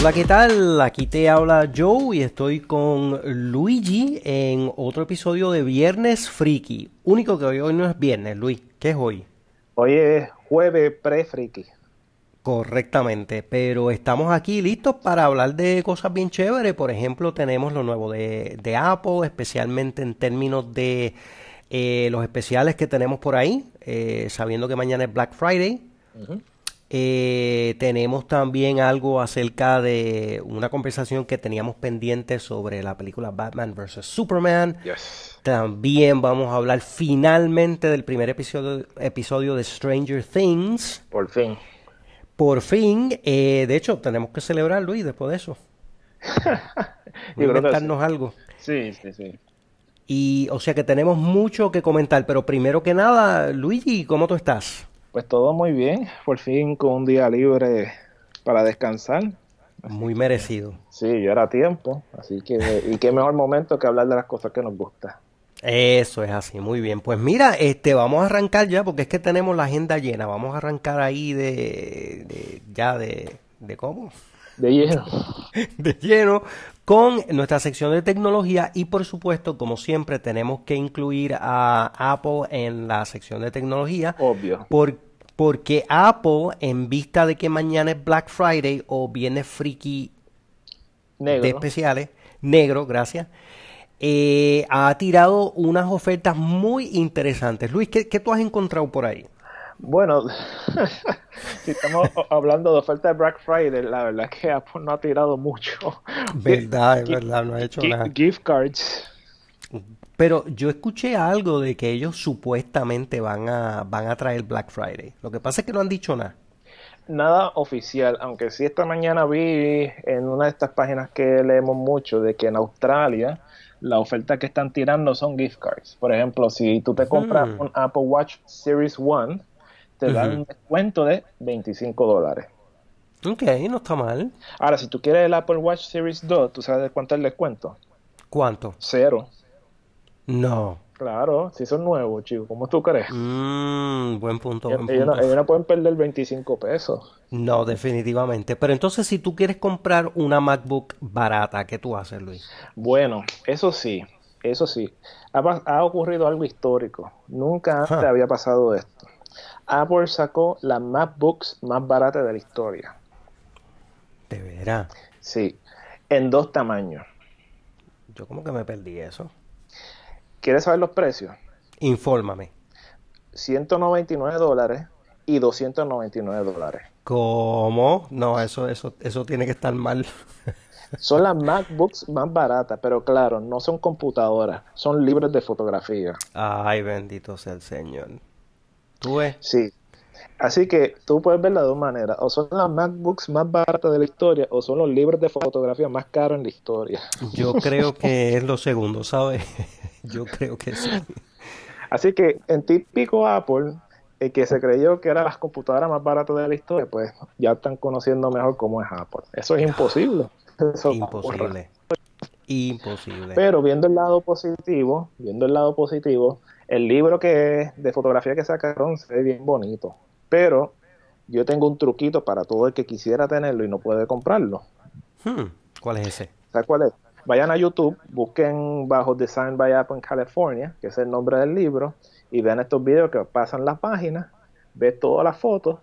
Hola, ¿qué tal? Aquí te habla Joe y estoy con Luigi en otro episodio de Viernes Friki. Único que hoy, hoy no es viernes, Luis. ¿Qué es hoy? Hoy es jueves pre-friki. Correctamente, pero estamos aquí listos para hablar de cosas bien chéveres. Por ejemplo, tenemos lo nuevo de, de Apple, especialmente en términos de eh, los especiales que tenemos por ahí, eh, sabiendo que mañana es Black Friday. Eh, tenemos también algo acerca de una conversación que teníamos pendiente sobre la película Batman vs. Superman. Yes. También vamos a hablar finalmente del primer episodio, episodio de Stranger Things. Por fin. Por fin, eh, de hecho, tenemos que celebrar, Luis, después de eso. Inventarnos algo. Sí, sí, sí. Y, o sea que tenemos mucho que comentar, pero primero que nada, Luigi, ¿cómo tú estás? Pues todo muy bien. Por fin con un día libre para descansar. Muy merecido. Sí, ya era tiempo. Así que, y qué mejor momento que hablar de las cosas que nos gustan. Eso es así, muy bien. Pues mira, este, vamos a arrancar ya, porque es que tenemos la agenda llena. Vamos a arrancar ahí de, de- ya de, de cómo, De lleno. de lleno con nuestra sección de tecnología y por supuesto, como siempre, tenemos que incluir a Apple en la sección de tecnología. Obvio. Por- porque Apple, en vista de que mañana es Black Friday o viene Friki de especiales, negro, gracias, eh, ha tirado unas ofertas muy interesantes. Luis, ¿qué, qué tú has encontrado por ahí? Bueno, si estamos hablando de oferta de Black Friday, la verdad es que Apple no ha tirado mucho. Verdad, es verdad, no ha hecho nada. Gift cards. Pero yo escuché algo de que ellos supuestamente van a, van a traer Black Friday. Lo que pasa es que no han dicho nada. Nada oficial, aunque sí esta mañana vi en una de estas páginas que leemos mucho de que en Australia la oferta que están tirando son gift cards. Por ejemplo, si tú te compras Mm. un Apple Watch Series 1, te dan un descuento de 25 dólares. Ok, no está mal. Ahora, si tú quieres el Apple Watch Series 2, ¿tú sabes de cuánto es el descuento? ¿Cuánto? Cero. No. Claro, si son nuevos, chicos, ¿cómo tú crees? Mm, buen punto, buen Ellos no, punto. ellos no pueden perder 25 pesos. No, definitivamente. Pero entonces, si tú quieres comprar una MacBook barata, ¿qué tú haces, Luis? Bueno, eso sí, eso sí. Ha, ocurrido algo histórico. Nunca antes Ajá. había pasado esto. Apple sacó las MacBooks más baratas de la historia. De veras. Sí, en dos tamaños. Yo como que me perdí eso. ¿Quieres saber los precios? Infórmame. 199 dólares y 299 dólares. ¿Cómo? No, eso, eso, eso tiene que estar mal. Son las MacBooks más baratas, pero claro, no son computadoras, son libros de fotografía. Ay, bendito sea el Señor. ¿Tú ves? Sí. Así que tú puedes verla de dos maneras. O son las MacBooks más baratas de la historia, o son los libros de fotografía más caros en la historia. Yo creo que es lo segundo, ¿sabes? Yo creo que sí. Así que en típico Apple, el que se creyó que eran las computadoras más baratas de la historia, pues ya están conociendo mejor cómo es Apple. Eso es imposible. Eso va a ocurrir. Imposible. Imposible. Pero viendo el lado positivo, viendo el lado positivo, el libro que de fotografía que sacaron se ve bien bonito. Pero yo tengo un truquito para todo el que quisiera tenerlo y no puede comprarlo. Hmm, ¿Cuál es ese? ¿Sabes cuál es? Vayan a YouTube, busquen bajo Design by Apple en California, que es el nombre del libro, y vean estos videos que pasan las páginas, ves todas las fotos,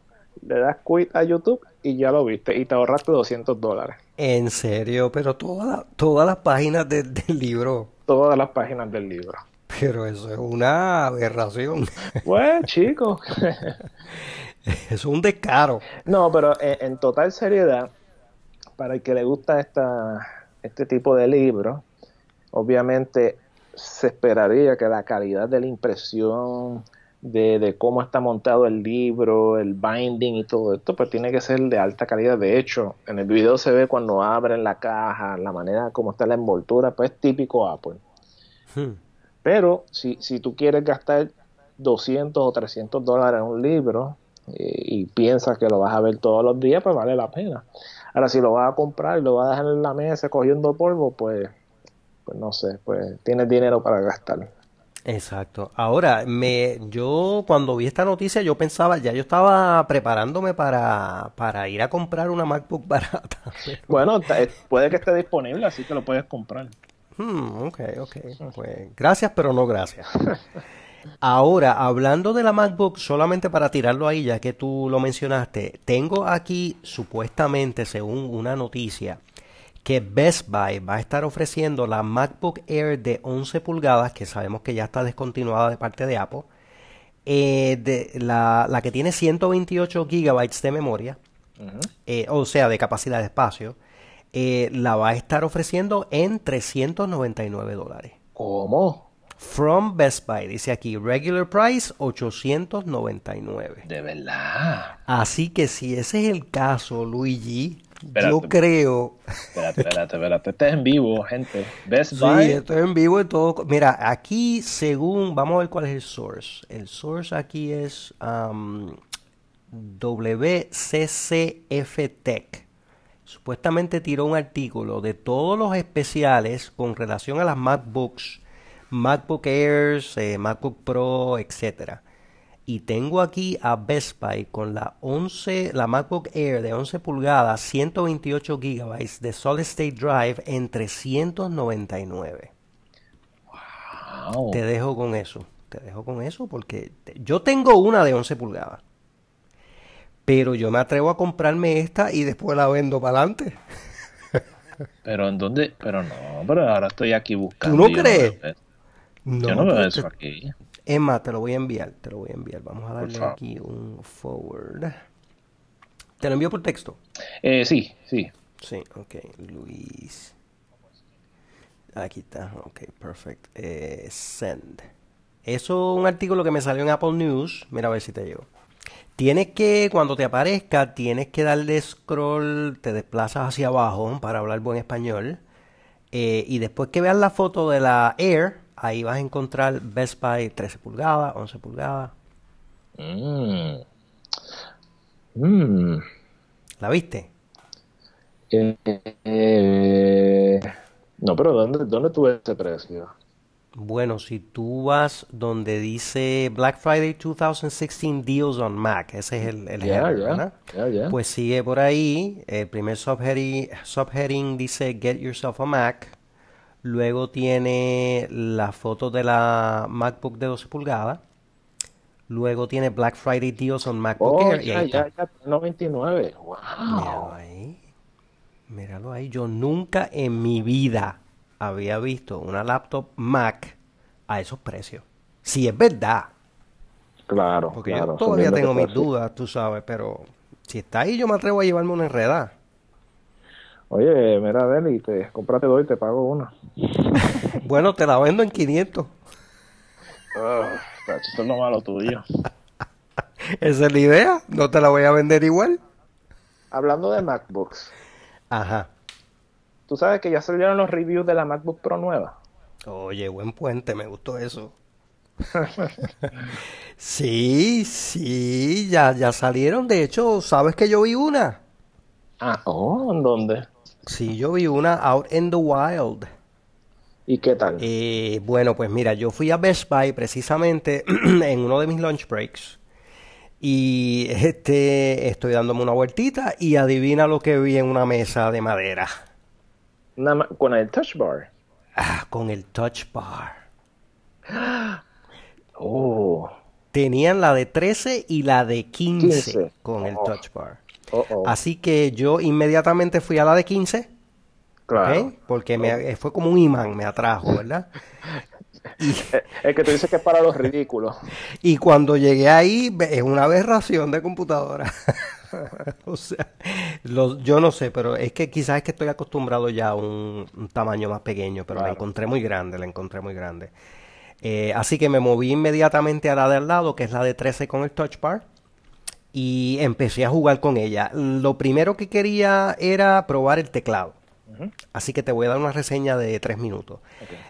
le das quit a YouTube y ya lo viste, y te ahorraste 200 dólares. En serio, pero toda- todas las páginas de- del libro. Todas las páginas del libro. Pero eso es una aberración. Pues, chicos. Es un descaro. No, pero en, en total seriedad, para el que le gusta esta, este tipo de libros, obviamente se esperaría que la calidad de la impresión, de, de cómo está montado el libro, el binding y todo esto, pues tiene que ser de alta calidad. De hecho, en el video se ve cuando abren la caja, la manera como está la envoltura, pues típico Apple. Hmm. Pero si, si tú quieres gastar 200 o 300 dólares en un libro eh, y piensas que lo vas a ver todos los días, pues vale la pena. Ahora, si lo vas a comprar y lo vas a dejar en la mesa cogiendo polvo, pues, pues no sé, pues tienes dinero para gastar. Exacto. Ahora, me, yo cuando vi esta noticia, yo pensaba, ya yo estaba preparándome para, para ir a comprar una MacBook barata. Bueno, eh, puede que esté disponible, así que lo puedes comprar. Hmm, ok, ok. Pues, gracias, pero no gracias. Ahora, hablando de la MacBook, solamente para tirarlo ahí, ya que tú lo mencionaste, tengo aquí supuestamente, según una noticia, que Best Buy va a estar ofreciendo la MacBook Air de 11 pulgadas, que sabemos que ya está descontinuada de parte de Apple, eh, de, la, la, que tiene 128 gigabytes de memoria, eh, o sea, de capacidad de espacio, eh, la va a estar ofreciendo en 399 dólares. ¿Cómo? From Best Buy, dice aquí, regular price 899. De verdad. Así que si ese es el caso, Luigi, yo creo. Espérate, espérate, espérate. Este es en vivo, gente. Best Buy. Sí, esto es en vivo y todo. Mira, aquí, según. Vamos a ver cuál es el source. El source aquí es um, WCCF Tech. Supuestamente tiró un artículo de todos los especiales con relación a las MacBooks, MacBook Airs, eh, MacBook Pro, etcétera y tengo aquí a Best Buy con la 11, la MacBook Air de 11 pulgadas, 128 GB de Solid State Drive en 399. Wow. Te dejo con eso. Te dejo con eso porque yo tengo una de 11 pulgadas. Pero yo me atrevo a comprarme esta y después la vendo para adelante. Pero en dónde, pero no, pero ahora estoy aquí buscando. ¿Tú no crees? Yo no veo eso aquí. Emma, te lo voy a enviar, te lo voy a enviar. Vamos a darle aquí un forward. ¿Te lo envío por texto? Eh, sí, sí. Sí, ok. Luis. Aquí está, ok, perfect. Eh, send. Eso es un artículo que me salió en Apple News. Mira a ver si te llegó. Tienes que, cuando te aparezca, tienes que darle scroll, te desplazas hacia abajo para hablar buen español. Eh, y después que veas la foto de la Air, Ahí vas a encontrar Best Buy 13 pulgadas, 11 pulgadas. Mm. Mm. ¿La viste? Eh, eh, no, pero ¿dónde, ¿dónde tuve ese precio? Bueno, si tú vas donde dice Black Friday 2016 Deals on Mac, ese es el, el Pues sigue por ahí. El primer subheading, subheading dice Get Yourself a Mac. Luego tiene la foto de la MacBook de 12 pulgadas. Luego tiene Black Friday Deals on MacBook oh, Air. Ya, ya, ya, 99. Wow. Míralo ahí. Míralo ahí. Yo nunca en mi vida había visto una laptop Mac a esos precios. Si es verdad. Claro. Porque yo todavía tengo mis dudas, tú sabes, pero si está ahí yo me atrevo a llevarme una enredada. Oye, mira, Deli, te cómprate dos y te pago una. bueno, te la vendo en 500. Ah, eso es lo malo tuyo. Esa es la idea, no te la voy a vender igual. Hablando de MacBooks. Ajá. ¿Tú sabes que ya salieron los reviews de la MacBook Pro nueva? Oye, buen puente, me gustó eso. sí, sí, ya, ya salieron. De hecho, ¿sabes que yo vi una? Ah, oh, ¿en dónde? Sí, yo vi una Out in the Wild. ¿Y qué tal? Eh, bueno, pues mira, yo fui a Best Buy precisamente en uno de mis lunch breaks. Y este, estoy dándome una vueltita y adivina lo que vi en una mesa de madera. con el touch bar. Ah, con el touch bar. Oh. Tenían la de 13 y la de 15, con el oh. touch bar. Así que yo inmediatamente fui a la de 15. Claro. Porque me, fue como un imán, me atrajo, ¿verdad? Y, es que tú dices que es para los ridículos. Y cuando llegué ahí, es una aberración de computadora. o sea, yo no sé, pero es que quizás es que estoy acostumbrado ya a un, tamaño más pequeño, pero la encontré muy grande, la encontré muy grande. Eh, así que me moví inmediatamente a la de al lado, que es la de 13 con el touch bar y empecé a jugar con ella. Lo primero que quería era probar el teclado. Así que te voy a dar una reseña de tres minutos.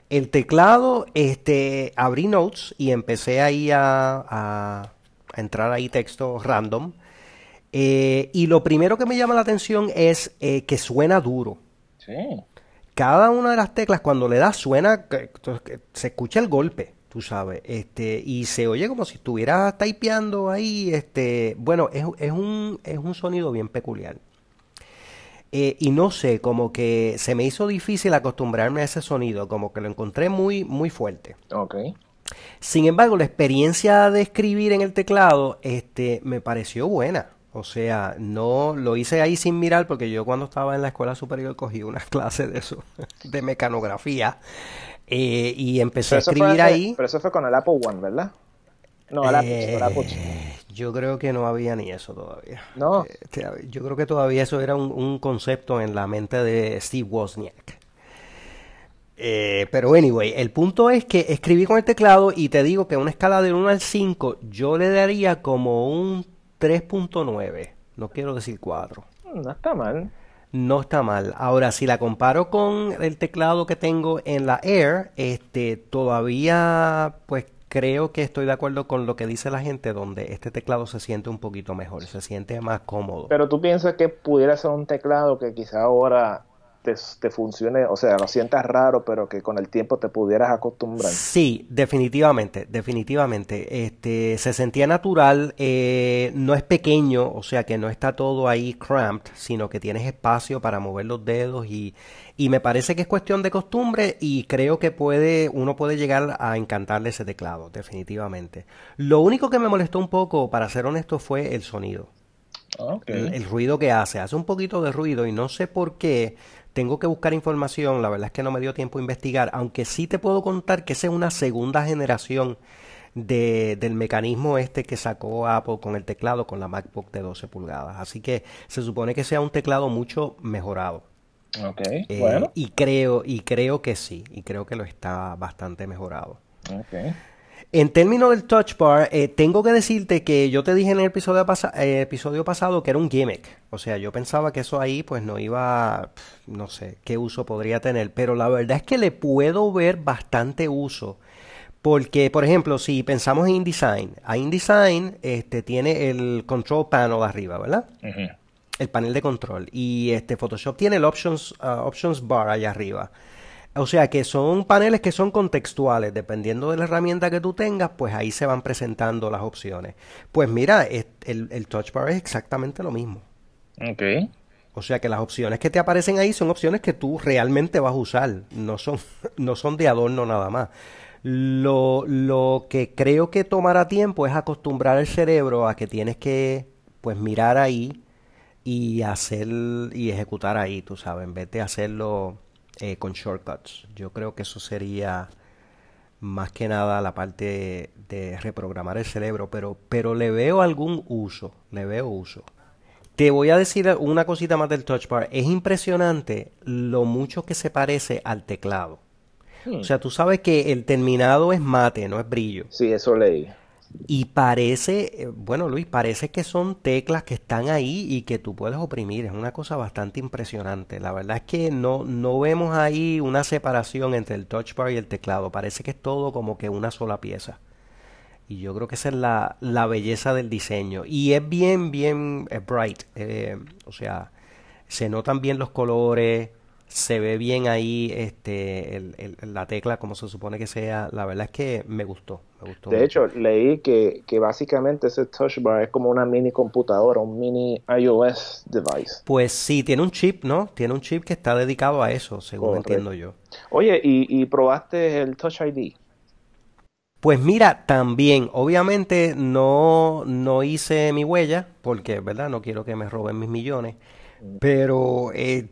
El teclado, este, abrí notes y empecé ahí a, a, entrar ahí texto random. Eh, y lo primero que me llama la atención es eh, que suena duro. Sí. Cada una de las teclas cuando le das suena, se escucha el golpe tú sabes, este, y se oye como si estuvieras typeando ahí, este, bueno, es, es, un, es un sonido bien peculiar. Eh, y no sé, como que se me hizo difícil acostumbrarme a ese sonido, como que lo encontré muy, muy fuerte. Ok. Sin embargo, la experiencia de escribir en el teclado, este, me pareció buena. O sea, no lo hice ahí sin mirar porque yo cuando estaba en la escuela superior cogí unas clases de eso, de mecanografía, eh, y empecé a escribir ahí. Pero eso fue con el Apple One, ¿verdad? No, el Apple, el Apple Yo creo que no había ni eso todavía. No. Este, yo creo que todavía eso era un, concepto en la mente de Steve Wozniak. Eh, pero anyway, el punto es que escribí con el teclado y te digo que una escala de 1 al 5 yo le daría como un 3.9. No quiero decir 4. No está mal. No está mal. Ahora, si la comparo con el teclado que tengo en la Air, este, todavía pues creo que estoy de acuerdo con lo que dice la gente, donde este teclado se siente un poquito mejor, se siente más cómodo. Pero tú piensas que pudiera ser un teclado que quizá ahora te, funcione, o sea, lo sientas raro, pero que con el tiempo te pudieras acostumbrar. Sí, definitivamente, definitivamente. Este, se sentía natural, eh, no es pequeño, o sea que no está todo ahí cramped, sino que tienes espacio para mover los dedos y, y me parece que es cuestión de costumbre y creo que puede, uno puede llegar a encantarle ese teclado, definitivamente. Lo único que me molestó un poco, para ser honesto, fue el sonido. el, ruido que hace, hace un poquito de ruido y no sé por qué tengo que buscar información, la verdad es que no me dio tiempo a investigar, aunque sí te puedo contar que esa es una segunda generación de, del mecanismo este que sacó Apple con el teclado con la MacBook de 12 pulgadas. Así que se supone que sea un teclado mucho mejorado. Ok, eh, bueno. Y creo, y creo que sí, y creo que lo está bastante mejorado. Okay. En términos del touch bar, eh, tengo que decirte que yo te dije en el episodio, eh, episodio pasado que era un gimmick. O sea, yo pensaba que eso ahí pues no iba, no sé, qué uso podría tener. Pero la verdad es que le puedo ver bastante uso. Porque, por ejemplo, si pensamos en InDesign, a InDesign este, tiene el control panel arriba, ¿verdad? El panel de control. Y este Photoshop tiene el options, uh, options bar allá arriba. O sea que son paneles que son contextuales, dependiendo de la herramienta que tú tengas, pues ahí se van presentando las opciones. Pues mira, el, el touch bar es exactamente lo mismo. Ok. O sea que las opciones que te aparecen ahí son opciones que tú realmente vas a usar, no son, no son de adorno nada más. Lo, lo que creo que tomará tiempo es acostumbrar el cerebro a que tienes que pues mirar ahí y hacer y ejecutar ahí, tú sabes, en vez de hacerlo eh, con shortcuts. Yo creo que eso sería más que nada la parte de, reprogramar el cerebro, pero, pero le veo algún uso, le veo uso. Te voy a decir una cosita más del touch bar. Es impresionante lo mucho que se parece al teclado. O sea, tú sabes que el terminado es mate, no es brillo. Sí, eso leí. Y parece, eh, bueno Luis, parece que son teclas que están ahí y que tú puedes oprimir. Es una cosa bastante impresionante. La verdad es que no, no vemos ahí una separación entre el touch bar y el teclado. Parece que es todo como que una sola pieza. Y yo creo que esa es la, la belleza del diseño. Y es bien, bien eh, bright. Eh, o sea, se notan bien los colores se ve bien ahí este la tecla como se supone que sea. La verdad es que me gustó. Me gustó de hecho, leí que, que, básicamente ese touch bar es como una mini computadora, un mini iOS device. Pues sí, tiene un chip, ¿no? Tiene un chip que está dedicado a eso, según entiendo yo. Oye, ¿y, ¿y probaste el Touch ID? Pues mira, también, obviamente no, no hice mi huella, porque, ¿verdad? No quiero que me roben mis millones. Pero, eh,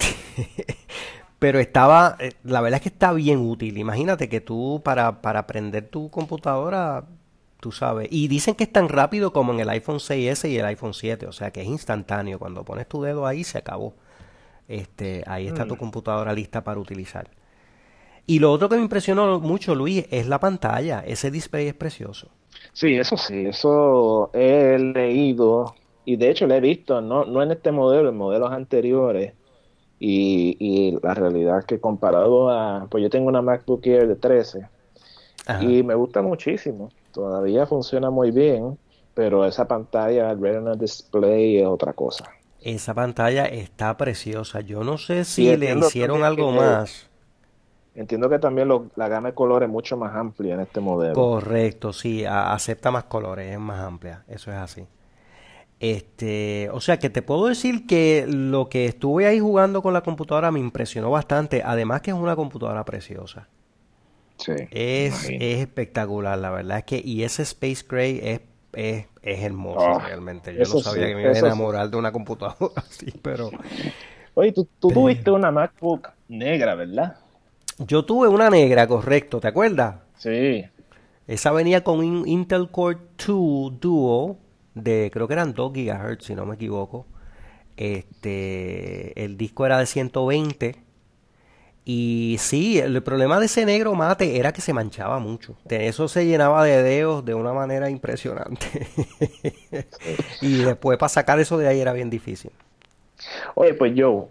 pero estaba, eh, la verdad es que está bien útil. Imagínate que tú para, para aprender tu computadora, tú sabes, y dicen que es tan rápido como en el iPhone 6S y el iPhone 7, o sea que es instantáneo. Cuando pones tu dedo ahí, se acabó. Este, ahí está tu mm. computadora lista para utilizar. Y lo otro que me impresionó mucho, Luis, es la pantalla. Ese display es precioso. Sí, eso sí, eso he leído y de hecho lo he visto, no, no en este modelo, en modelos anteriores. Y, y la realidad es que comparado a, pues yo tengo una MacBook Air de 13 y me gusta muchísimo. Todavía funciona muy bien, pero esa pantalla, el Retina Display es otra cosa. Esa pantalla está preciosa. Yo no sé si le hicieron algo más. Entiendo que también la gama de colores es mucho más amplia en este modelo. Correcto, sí, acepta más colores, es más amplia, eso es así. Este, o sea que te puedo decir que lo que estuve ahí jugando con la computadora me impresionó bastante, además que es una computadora preciosa. Sí, es, es espectacular, la verdad es que, y ese Space Gray es, es, hermoso ah, realmente. Yo no sabía que me iba a enamorar de una computadora así, pero... Oye, tú, tú tuviste una MacBook negra, ¿verdad? Yo tuve una negra, correcto, ¿te acuerdas? Sí. Esa venía con un Intel Core 2 Duo de, creo que eran 2 GHz, si no me equivoco. Este, el disco era de 120. Y sí, el problema de ese negro mate era que se manchaba mucho. Eso se llenaba de dedos de una manera impresionante. y después para sacar eso de ahí era bien difícil. Oye, pues yo,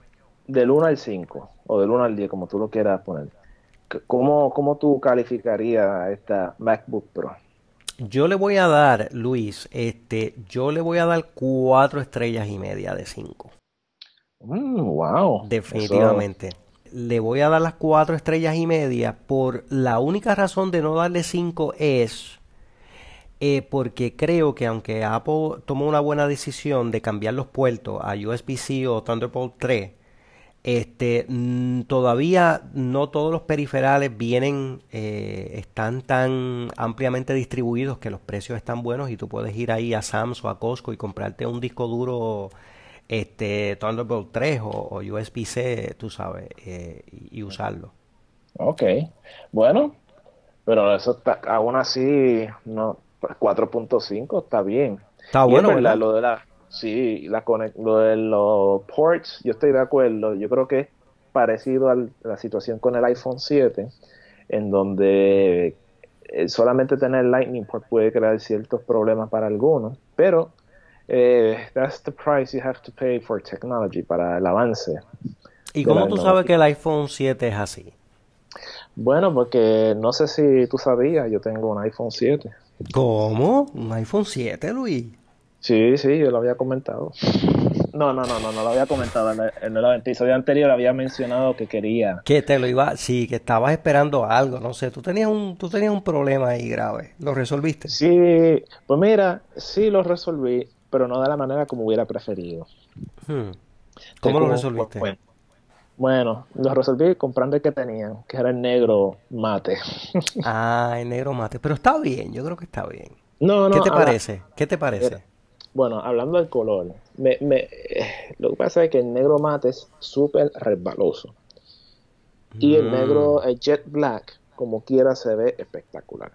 del 1 al 5, o del 1 al 10, como tú lo quieras poner, ¿cómo, cómo tú calificarías esta MacBook Pro? Yo le voy a dar, Luis, este, yo le voy a dar cuatro estrellas y media de 5. Mm, wow. Definitivamente. Le voy a dar las cuatro estrellas y media por la única razón de no darle 5 es eh, porque creo que aunque Apple tomó una buena decisión de cambiar los puertos a USB-C o Thunderbolt 3, este, mm, todavía no todos los periferales vienen, eh, están tan ampliamente distribuidos que los precios están buenos y tú puedes ir ahí a Sam's o a Costco y comprarte un disco duro este Thunderbolt 3 o, USB-C, tú sabes, eh, y, usarlo. Ok, bueno, pero eso está, aún así, no 4.5 está bien. Está bueno, Lo de la, Sí, la lo de los ports, yo estoy de acuerdo. Yo creo que es parecido a la situación con el iPhone 7, en donde eh, solamente tener Lightning port puede crear ciertos problemas para algunos, pero eh, that's the price you have to pay for technology para el avance. ¿Y cómo tú sabes que el iPhone 7 es así? Bueno, porque no sé si tú sabías, yo tengo un iPhone 7. ¿Cómo? ¿Un iPhone 7, Luis? Sí, sí, yo lo había comentado. No, no, no, no, no lo había comentado. En el, episodio anterior había mencionado que quería. Que te lo iba, sí, que estabas esperando algo, no sé. Tú tenías un, tú tenías un problema ahí grave. ¿Lo resolviste? Sí, pues mira, sí lo resolví, pero no de la manera como hubiera preferido. Hmm. ¿Cómo lo resolviste? Bueno, lo resolví comprando el que tenían, que era el negro mate. ah, el negro mate. Pero está bien, yo creo que está bien. No, no. ¿Qué te parece? ¿Qué te parece? Bueno, hablando del color, me, me, lo que pasa es que el negro mate es súper resbaloso. Y el negro mm. el jet black, como quiera, se ve espectacular.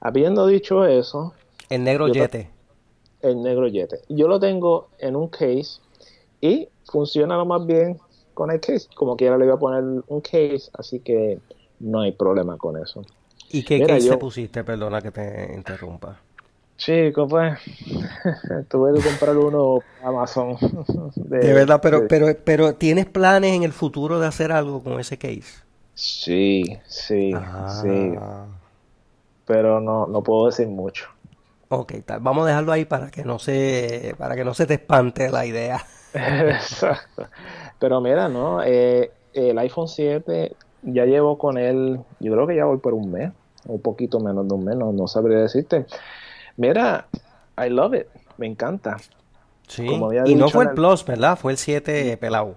Habiendo dicho eso... El negro yete. El negro yete. Yo lo tengo en un case y funciona lo más bien con el case. Como quiera le voy a poner un case, así que no hay problema con eso. ¿Y qué case pusiste? Perdona que te interrumpa. Chico, pues tuve que comprar uno Amazon. De, verdad, pero, pero, pero ¿tienes planes en el futuro de hacer algo con ese case? Sí, sí, sí. Ah. Pero no, no puedo decir mucho. Ok, tal. vamos a dejarlo ahí para que no se, para que no se te espante la idea. Exacto. Pero mira, ¿no? Eh, el iPhone 7 ya llevo con él, yo creo que ya voy por un mes, un poquito menos de un mes, no, no sabría decirte. Mira, I love it, me encanta. Sí, y no fue el Plus, ¿verdad? Fue el 7 pelado.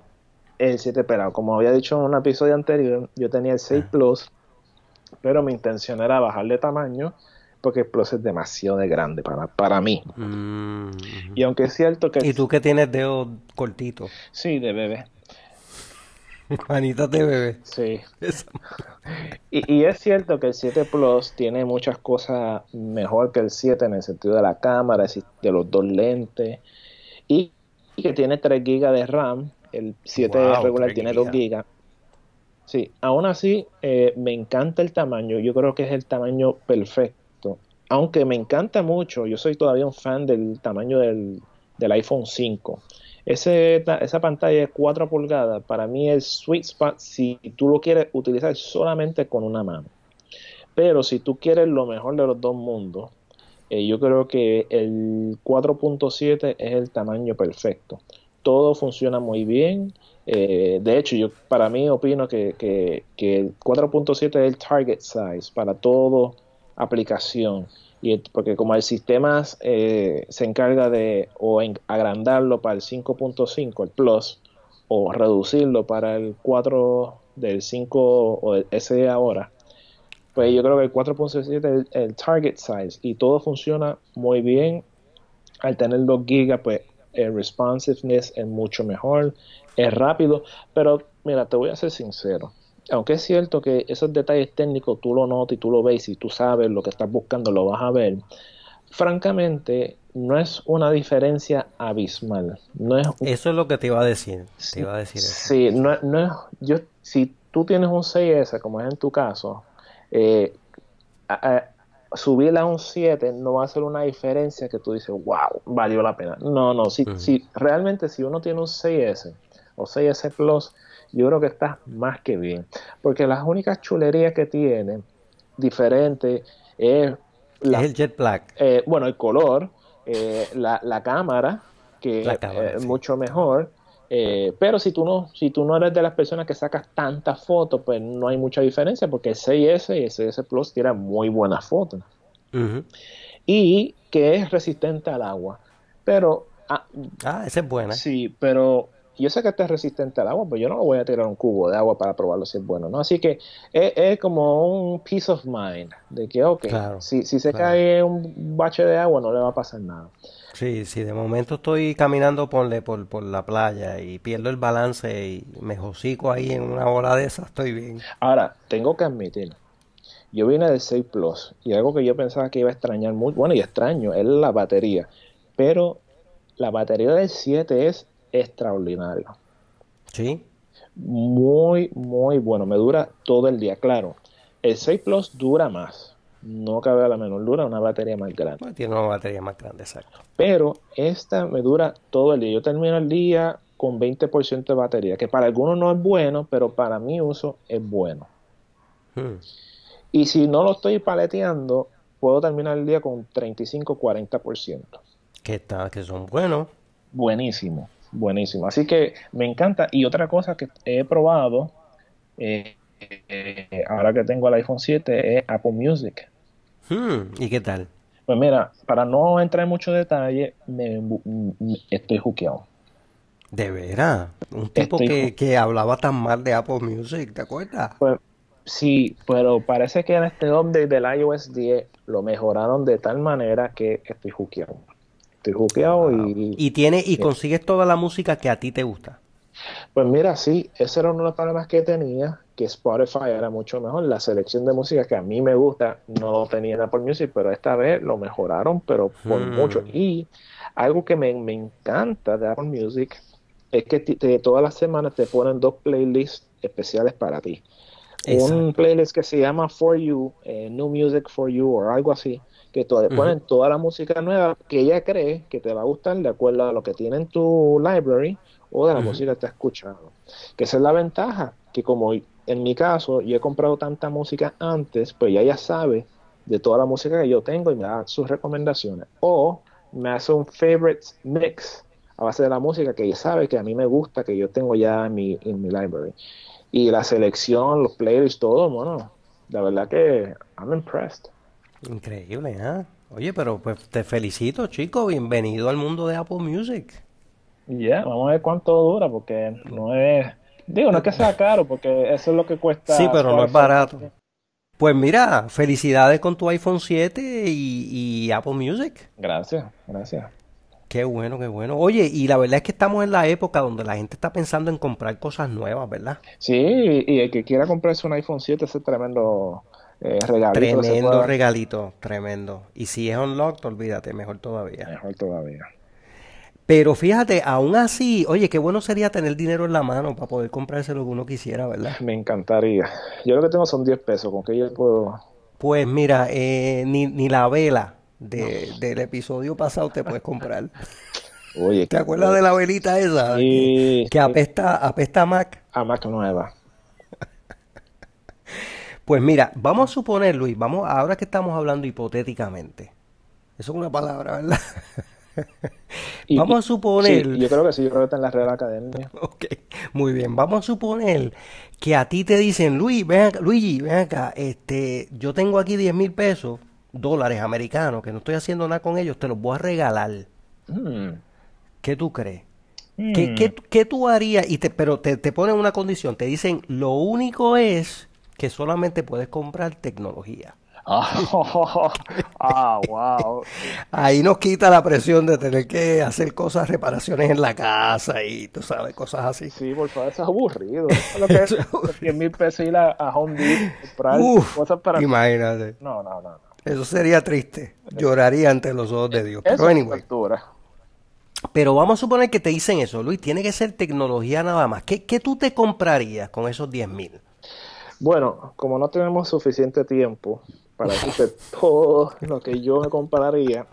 El 7 pelado. Como había dicho en un episodio anterior, yo tenía el 6 ah. Plus, pero mi intención era bajarle tamaño porque el Plus es demasiado grande para, para mí. Mm, y aunque es cierto que... ¿Y tú que tienes dedos cortitos? Sí, de bebé. Manitas de bebé. Sí. Y, es cierto que el 7 Plus tiene muchas cosas mejor que el 7 en el sentido de la cámara, de los dos lentes, y, que tiene 3 GB de RAM. El 7 regular tiene 2 GB. Sí, aún así eh, me encanta el tamaño. Yo creo que es el tamaño perfecto. Aunque me encanta mucho, yo soy todavía un fan del tamaño del, del iPhone 5 esa pantalla de 4 pulgadas para mí es sweet spot si tú lo quieres utilizar solamente con una mano. Pero si tú quieres lo mejor de los dos mundos, eh, yo creo que el 4.7 es el tamaño perfecto. todo funciona muy bien. Eh, de hecho, yo para mí opino que, que, que 4.7 es el target size para toda aplicación. Porque como el sistema eh, se encarga de o agrandarlo para el 5.5, el Plus, o reducirlo para el 4 del 5 o el SE ahora, pues yo creo que el 4.7 es el, target size y todo funciona muy bien. Al tener 2 GB, pues el responsiveness es mucho mejor, es rápido, pero mira, te voy a ser sincero. Aunque es cierto que esos detalles técnicos tú lo notas y tú lo ves y tú sabes lo que estás buscando, lo vas a ver. Francamente, no es una diferencia abismal. No es, eso es lo que te iba a decir. Te iba a decir eso. Sí, no, no es, yo, si tú tienes un 6S, como es en tu caso, eh, subirla a un 7 no va a ser una diferencia que tú dices, wow, valió la pena. No, no, si, si realmente si uno tiene un 6S o 6S Plus, yo creo que está más que bien. Porque las únicas chulerías que tiene diferente es, el jet black. Eh, bueno, el color, eh, la, la, cámara, que es mucho mejor. Eh, pero si tú no si tú no eres de las personas que sacas tantas fotos, pues no hay mucha diferencia porque el 6S y el 6S Plus tiran muy buenas fotos. Y que es resistente al agua. Pero... Ah, ah, esa es buena. Sí, pero yo sé que este es resistente al agua, pero yo no voy a tirar un cubo de agua para probarlo si es bueno, ¿no? Así que es, como un peace of mind, de que, ok, si, si se cae un bache de agua no le va a pasar nada. Sí, sí, de momento estoy caminando por, por la playa y pierdo el balance y me josico ahí en una hora de esas, estoy bien. Ahora, tengo que admitir, yo vine del 6 Plus y algo que yo pensaba que iba a extrañar mucho, bueno, y extraño, es la batería, pero la batería del 7 es extraordinario. Sí. Muy, muy bueno, me dura todo el día, claro. El 6 Plus dura más, no cabe la menor duda, una batería más grande. Pues tiene una batería más grande, exacto. Pero esta me dura todo el día. Yo termino el día con 20% de batería, que para algunos no es bueno, pero para mi uso es bueno. Hmm. Y si no lo estoy paleteando, puedo terminar el día con 35-40%. Que, está, que son buenos. Buenísimo, buenísimo. Así que me encanta. Y otra cosa que he probado, eh, eh, ahora que tengo el iPhone 7, es Apple Music. Hmm, ¿Y qué tal? Pues mira, para no entrar en mucho detalle, me, estoy juqueado. ¿De veras? Un tipo que, hablaba tan mal de Apple Music, ¿te acuerdas? Pues sí, pero parece que en este update del iOS 10 lo mejoraron de tal manera que estoy juqueado. Estoy juqueado y... Y, tiene, y consigues toda la música que a ti te gusta. Pues mira, sí, ese era uno de los problemas que tenía, que Spotify era mucho mejor. La selección de música que a mí me gusta no lo tenía en Apple Music, pero esta vez lo mejoraron, pero por hmm. mucho. Y algo que me, encanta de Apple Music es que todas las semanas te ponen dos playlists especiales para ti. Un playlist que se llama For You, eh, New Music for You o algo así, que te ponen toda la música nueva que ella cree que te va a gustar de acuerdo a lo que tiene en tu library o de la música que estás escuchando. Que esa es la ventaja, que como en mi caso yo he comprado tanta música antes, pues ya ella sabe de toda la música que yo tengo y me da sus recomendaciones. O me hace un favorite mix a base de la música que ella sabe que a mí me gusta, que yo tengo ya en mi, en mi library. Y la selección, los playlists, todo, bueno, la verdad que I'm impressed. Increíble, ¿eh? Oye, pero pues te felicito, chico. Bienvenido al mundo de Apple Music. Ya, vamos a ver cuánto dura, porque no es. Digo, no es que sea caro, porque eso es lo que cuesta. Sí, pero no es barato. Pues mira, felicidades con tu iPhone 7 y, Apple Music. Gracias, gracias. Qué bueno, qué bueno. Oye, y la verdad es que estamos en la época donde la gente está pensando en comprar cosas nuevas, ¿verdad? Sí, y el que quiera comprarse un iPhone 7 es tremendo eh, regalito. Tremendo regalito, tremendo. Y si es unlocked, olvídate, mejor todavía. Mejor todavía. Pero fíjate, aún así, oye, qué bueno sería tener dinero en la mano para poder comprarse lo que uno quisiera, ¿verdad? Me encantaría. Yo lo que tengo son 10 pesos, ¿con qué yo puedo...? Pues mira, eh, ni, ni la vela de, del episodio pasado te puedes comprar. Oye, ¿te acuerdas de la velita esa? que, apesta, apesta a Mac. A Mac nueva. Pues mira, vamos a suponer, Luis, vamos, ahora que estamos hablando hipotéticamente, eso es una palabra, ¿verdad? Vamos a suponer. yo creo que sí, yo creo que está en la Real Academia. Ok, muy bien. Vamos a suponer que a ti te dicen, Luis, ven acá, Luigi, ven acá, este, yo tengo aquí 10 mil pesos, dólares americanos, que no estoy haciendo nada con ellos, te los voy a regalar. Mm. ¿Qué tú crees? ¿Qué, mm. tú harías? Y te, pero te, te ponen una condición, te dicen, lo único es que solamente puedes comprar tecnología. ah, wow. Ahí nos quita la presión de tener que hacer cosas, reparaciones en la casa y tú sabes, cosas así. Sí, por favor, eso es aburrido. Lo que es 100 mil pesos ir a, Home Depot comprar cosas para. Imagínate. No, no, no, Eso sería triste. Lloraría ante los ojos de Dios. Pero anyway. Pero vamos a suponer que te dicen eso, Luis, tiene que ser tecnología nada más. ¿Qué, qué tú te comprarías con esos 10 mil? Bueno, como no tenemos suficiente tiempo, para decirte todo lo que yo me compararía.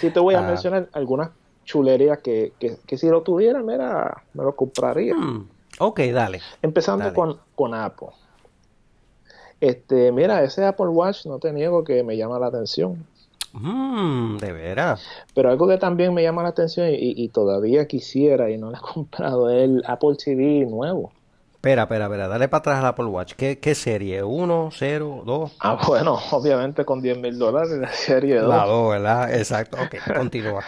Sí te voy a ah. mencionar algunas chulerías que, que, si lo tuviera, mira, me lo compraría. Hmm. Ok, dale. Empezando Con, con Apple. Este, mira, ese Apple Watch no te niego que me llama la atención. Hmm, de veras. Pero algo que también me llama la atención y, y, todavía quisiera y no lo he comprado es el Apple TV nuevo. Espera, espera, espera, dale para atrás al Apple Watch. ¿Qué, qué serie? ¿Uno, cero, dos? Ah, bueno, obviamente con 10 mil dólares la serie 2. La 2, ¿verdad? Exacto, ok, continúa.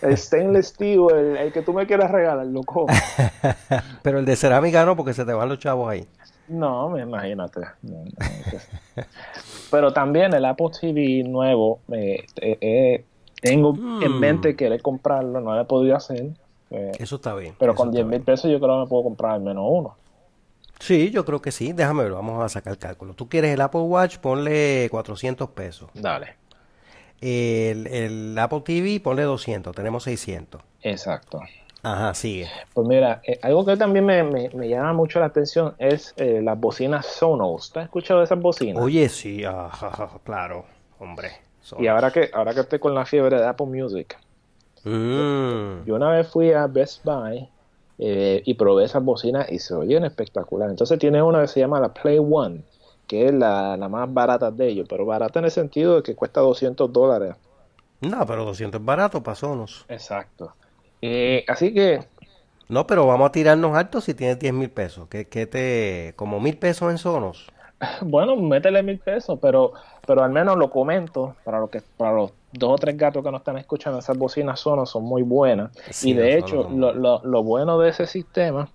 el stainless steel, el, que tú me quieras regalar, loco. Pero el de cerámica no, porque se te van los chavos ahí. No, imagínate. Pero también el Apple TV nuevo, eh, eh, tengo en mm. mente querer comprarlo, no lo he podido hacer. Eh, eso está bien. Pero con 10 mil pesos yo creo que me puedo comprar al menos uno. Sí, yo creo que sí. Déjame ver, vamos a sacar el cálculo. Tú quieres el Apple Watch, ponle 400 pesos. Dale. El, Apple TV, ponle 200, tenemos 600. Exacto. Ajá, sigue. Pues mira, eh, algo que también me, llama mucho la atención es eh, las bocinas Sonos. ¿Tú has escuchado de esas bocinas? Oye, sí, ajá, claro, hombre. Y ahora que, ahora que estoy con la fiebre de Apple Music, mm. yo una vez fui a Best Buy eh, y probé esas bocinas y se oyen espectacular. Entonces tiene una que se llama la Play One, que es la, más barata de ellos, pero barata en el sentido de que cuesta 200 dólares. No, pero 200 es barato para Sonos. Exacto. Eh, así que... No, pero vamos a tirarnos alto si tienes 10 mil pesos. que te... como mil pesos en Sonos. Bueno, métele mil pesos, pero, pero al menos lo comento para lo que para los dos o tres gatos que nos están escuchando, esas bocinas Sonos son muy buenas. y de hecho, lo, lo, bueno de ese sistema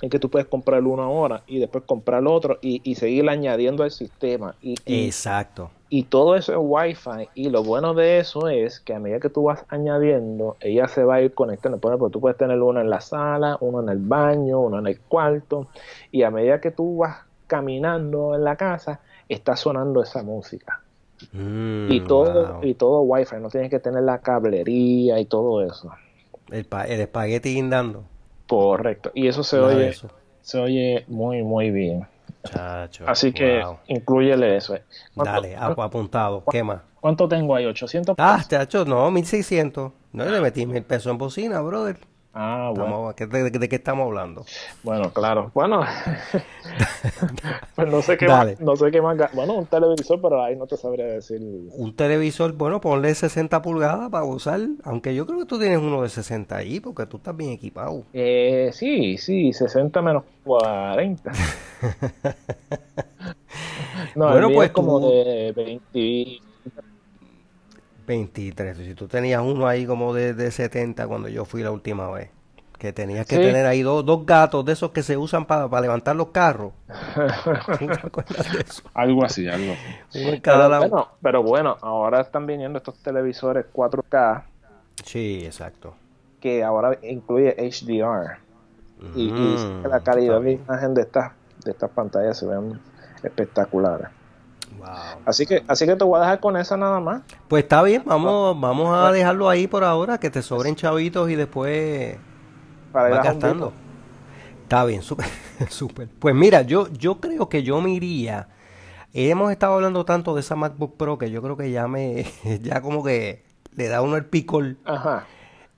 es que tú puedes comprar uno ahora y después comprar el otro y, y seguir añadiendo al sistema. Y, Exacto. Y todo eso es Wi-Fi. Y lo bueno de eso es que a medida que tú vas añadiendo, ella se va a ir conectando. Por ejemplo, tú puedes tener uno en la sala, uno en el baño, uno en el cuarto. Y a medida que tú vas caminando en la casa, está sonando esa música. Mm, y todo y todo wifi, no tienes que tener la cablería y todo eso. El, el espagueti guindando. Correcto. Y eso se oye se oye muy muy bien. Así que incluyele eso. Dale, apuntado. ¿Qué más? ¿Cuánto tengo ahí? ¿800 ah, pesos? Ah, chacho, no, 1600. No le metí mil pesos en bocina, brother. Ah, bueno. de, qué estamos hablando? Bueno, claro. Bueno, pues no sé qué más, no sé qué más. Bueno, un televisor, pero ahí no te sabría decir. Un televisor, bueno, ponle 60 pulgadas para usar. Aunque yo creo que tú tienes uno de 60 ahí, porque tú estás bien equipado. Eh, sí, sí, 60 menos 40. no, bueno, pues como de 20 23. Si tú tenías uno ahí como de, de 70 cuando yo fui la última vez. Que tenías que tener ahí dos, dos gatos de esos que se usan para levantar los carros. Algo así, algo pero, bueno, pero bueno, ahora están viniendo estos televisores 4K. Sí, exacto. Que ahora incluye HDR. Y, mm, la calidad de imagen de estas, de estas pantallas se ven espectaculares. Así que, así que te voy a dejar con esa nada más. Pues está bien, vamos, vamos a dejarlo ahí por ahora, que te sobren chavitos y después Para ir gastando. Está bien, súper, súper. Pues mira, yo, yo creo que yo me iría. Hemos estado hablando tanto de esa MacBook Pro que yo creo que ya me, ya como que le da uno el picol. Ajá.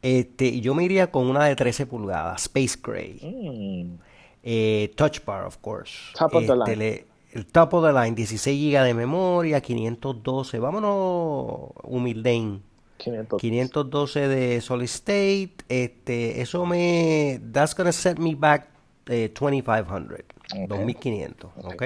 Este, yo me iría con una de 13 pulgadas, Space Gray. Mm. Eh, touch Bar, of course. Top of the este, el top of the line, 16 GB de memoria, 512. Vámonos, humildein. 512 de Solid State. Este, eso me. That's gonna set me back eh, 2500. 2500. ¿Ok?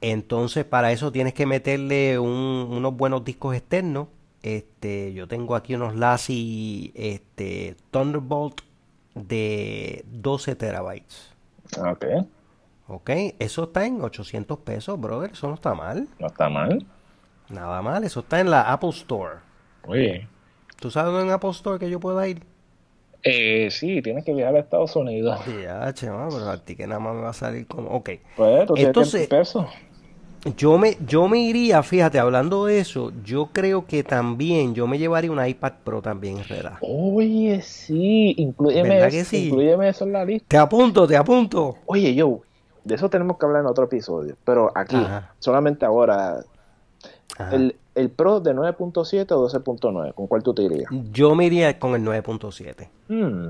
Entonces, para eso tienes que meterle unos buenos discos externos. Este, yo tengo aquí unos Lassie este, Thunderbolt de 12 terabytes. Ok. Ok, eso está en 800 pesos, brother. Eso no está mal. No está mal. Nada mal, eso está en la Apple Store. Oye. ¿Tú sabes dónde en Apple Store que yo pueda ir? Eh, sí, tienes que viajar a Estados Unidos. Ya, chema, pero a ti que nada más me va a salir como... Ok. Pues, Entonces, pesos. Yo me, yo me iría, fíjate, hablando de eso, yo creo que también yo me llevaría un iPad Pro también en realidad. Oye, sí, incluyeme, eso, incluyeme eso en la lista. Te apunto, te apunto. Oye, yo, de eso tenemos que hablar en otro episodio, pero aquí, solamente ahora, el, el, Pro de 9.7 o 12.9, ¿con cuál tú te irías? Yo me iría con el 9.7. Hmm.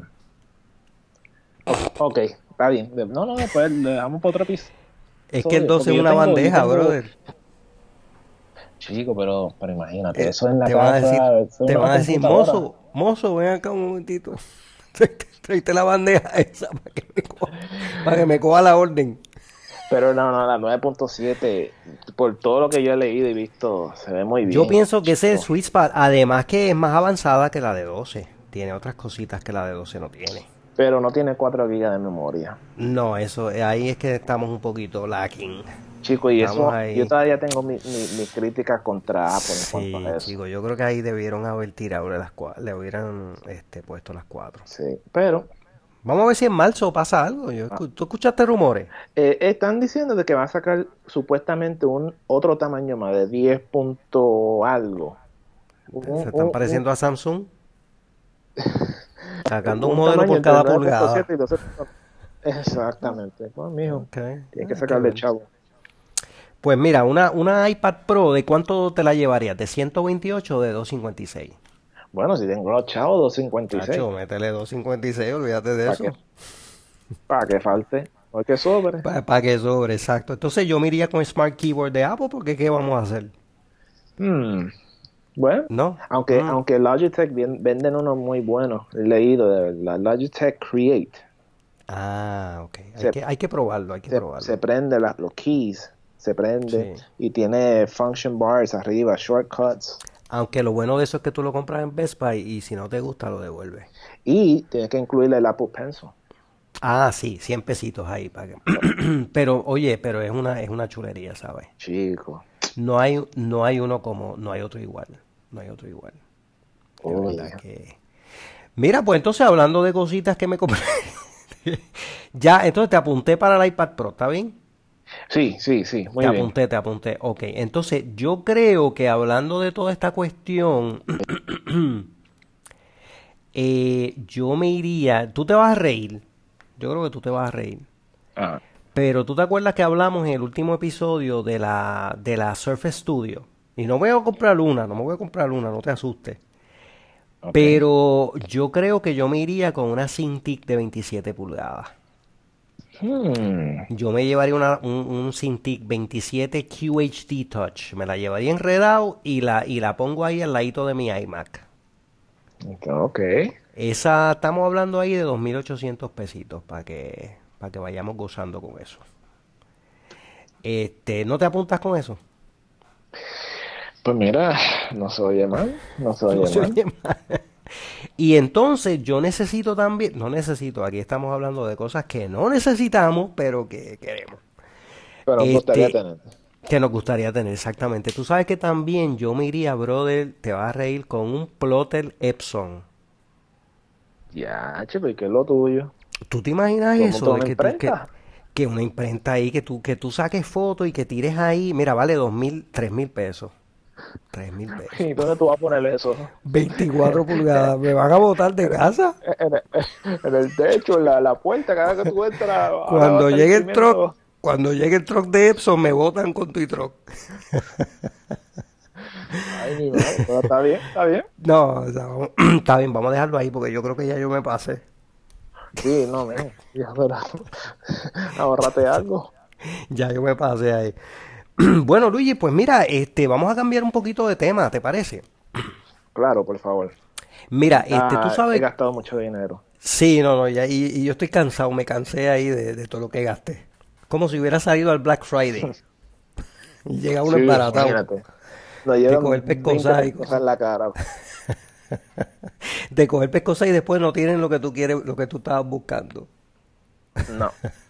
Ok, está bien. No, no, pues le dejamos para otro episodio. Es que el 12 es una bandeja, brother. Chico, pero, pero imagínate, eh, eso en la te casa. a decir, te van a decir, mozo, mozo, ven acá un momentito. Traiste la bandeja esa para que me coja, para que me coja la orden. Pero no, no, la 9.7, por todo lo que yo he leído y visto, se ve muy bien. Yo pienso que ese es sweet spot, además que es más avanzada que la de 12. Tiene otras cositas que la de 12 no tiene pero no tiene 4 GB de memoria. No, eso ahí es que estamos un poquito lacking. Chico, y eso, yo todavía tengo mis mi, críticas contra Apple sí, Chico, yo creo que ahí debieron haber tirado las le hubieran este, puesto las 4. Sí, pero... Vamos a ver si en marzo pasa algo. Ah. ¿Tú escuchaste rumores? Eh, están diciendo de que va a sacar supuestamente un otro tamaño más de 10 punto algo. ¿Se están pareciendo a Samsung? Sacando un, modelo por cada pulgada. Exactamente. Pues, mijo, tiene que sacarle chavo. Pues mira, una, una iPad Pro, ¿de cuánto te la llevarías? ¿De 128 o de 256? Bueno, si tengo los chavos, 256. Chacho, métele 256, olvídate de eso. para que falte. Para que sobre. Para, que sobre, exacto. Entonces yo me iría con Smart Keyboard de Apple, porque ¿qué vamos a hacer? Hmm. Bueno, no. Aunque, ah. aunque Logitech venden unos muy buenos, he leído de la Logitech Create. Ah, ok. Hay, que, hay que probarlo, hay que se, probarlo. Se prende los keys, se prende y tiene function bars arriba, shortcuts. Aunque lo bueno de eso es que tú lo compras en Best Buy y si no te gusta lo devuelves. Y tienes que incluirle el Apple Pencil. Ah, sí, 100 pesitos ahí. Para pero, oye, pero es una, es una chulería, ¿sabes? Chico. No hay, no hay uno como, no hay otro igual no hay otro igual. Mira, pues entonces hablando de cositas que me compré. ya, entonces te apunté para el iPad Pro, ¿está bien? Sí, sí, sí, muy te apunté, te apunté. Ok, entonces yo creo que hablando de toda esta cuestión, eh, yo me iría, tú te vas a reír, yo creo que tú te vas a reír. Ah. Pero tú te acuerdas que hablamos en el último episodio de la, de la Surface Studio. Y no voy a comprar una, no me voy a comprar una, no te asustes. Pero yo creo que yo me iría con una Cintiq de 27 pulgadas. Hmm. Yo me llevaría una, un, un Cintiq 27 QHD Touch. Me la llevaría enredado y la, y la pongo ahí al ladito de mi iMac. Ok. Esa, estamos hablando ahí de 2.800 pesitos para que, para que vayamos gozando con eso. Este, ¿No te apuntas con eso? Pues mira, no se oye mal, no se oye, mal. Y entonces yo necesito también, no necesito, aquí estamos hablando de cosas que no necesitamos, pero que queremos. Pero nos gustaría este, tener. Que nos gustaría tener, exactamente. Tú sabes que también yo me iría, brother, te vas a reír con un plotter Epson. Ya, che, ¿qué es lo tuyo? ¿Tú te imaginas eso? De que, tú, que, que, una imprenta ahí, que tú, que tú saques fotos y que tires ahí, mira, vale dos mil, tres mil pesos. 3 mil pesos. ¿Y dónde tú vas a poner eso? 24 pulgadas. ¿Me van a botar de casa? En el, techo, en la, la, puerta, cada vez que tú entras. Cuando llegue el truck, cuando llegue el truck de Epson, me botan con tu truck. Ay, mi madre, pero está bien, está bien. No, está bien, vamos a dejarlo ahí porque yo creo que ya yo me pasé. Sí, no, me, ya verás. Ahorrate algo. Ya yo me pasé ahí. bueno, Luigi, pues mira, este, vamos a cambiar un poquito de tema, ¿te parece? Claro, por favor. Mira, este, tú sabes... He gastado mucho dinero. Sí, no, no, ya, y, yo estoy cansado, me cansé ahí de, todo lo que gasté. Como si hubiera salido al Black Friday. y llega uno sí, No, de coger pescosa y en la cara. de coger pescosa y después no tienen lo que tú quieres, lo que tú estabas buscando. No.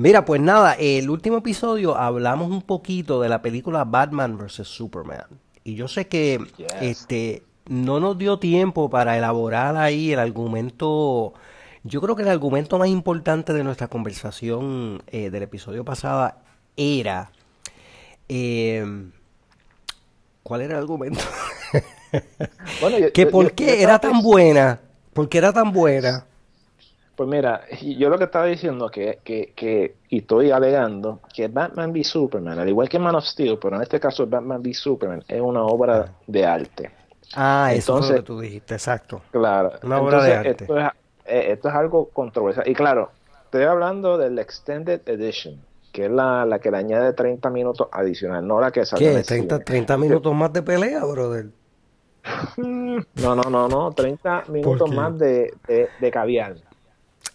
Mira, pues nada, el último episodio hablamos un poquito de la película Batman vs. Superman. Y yo sé que este no nos dio tiempo para elaborar ahí el argumento. Yo creo que el argumento más importante de nuestra conversación eh, del episodio pasado era. Eh, ¿Cuál era el argumento? bueno, que por qué era tan buena. ¿Por qué era tan buena? Pues mira, yo lo que estaba diciendo que, que, que, y estoy alegando, que Batman v Superman, al igual que Man of Steel, pero en este caso Batman v Superman, es una obra ah. de arte. Ah, eso es lo que tú dijiste, exacto. Claro. Una obra de arte. Esto es, eh, esto es algo controversial. Y claro, estoy hablando del Extended Edition, que es la, la que le añade 30 minutos adicional, no la que sale. ¿Qué? 30, 30 minutos más de pelea, brother. No, no, no, no, 30 minutos más de, de, de caviar.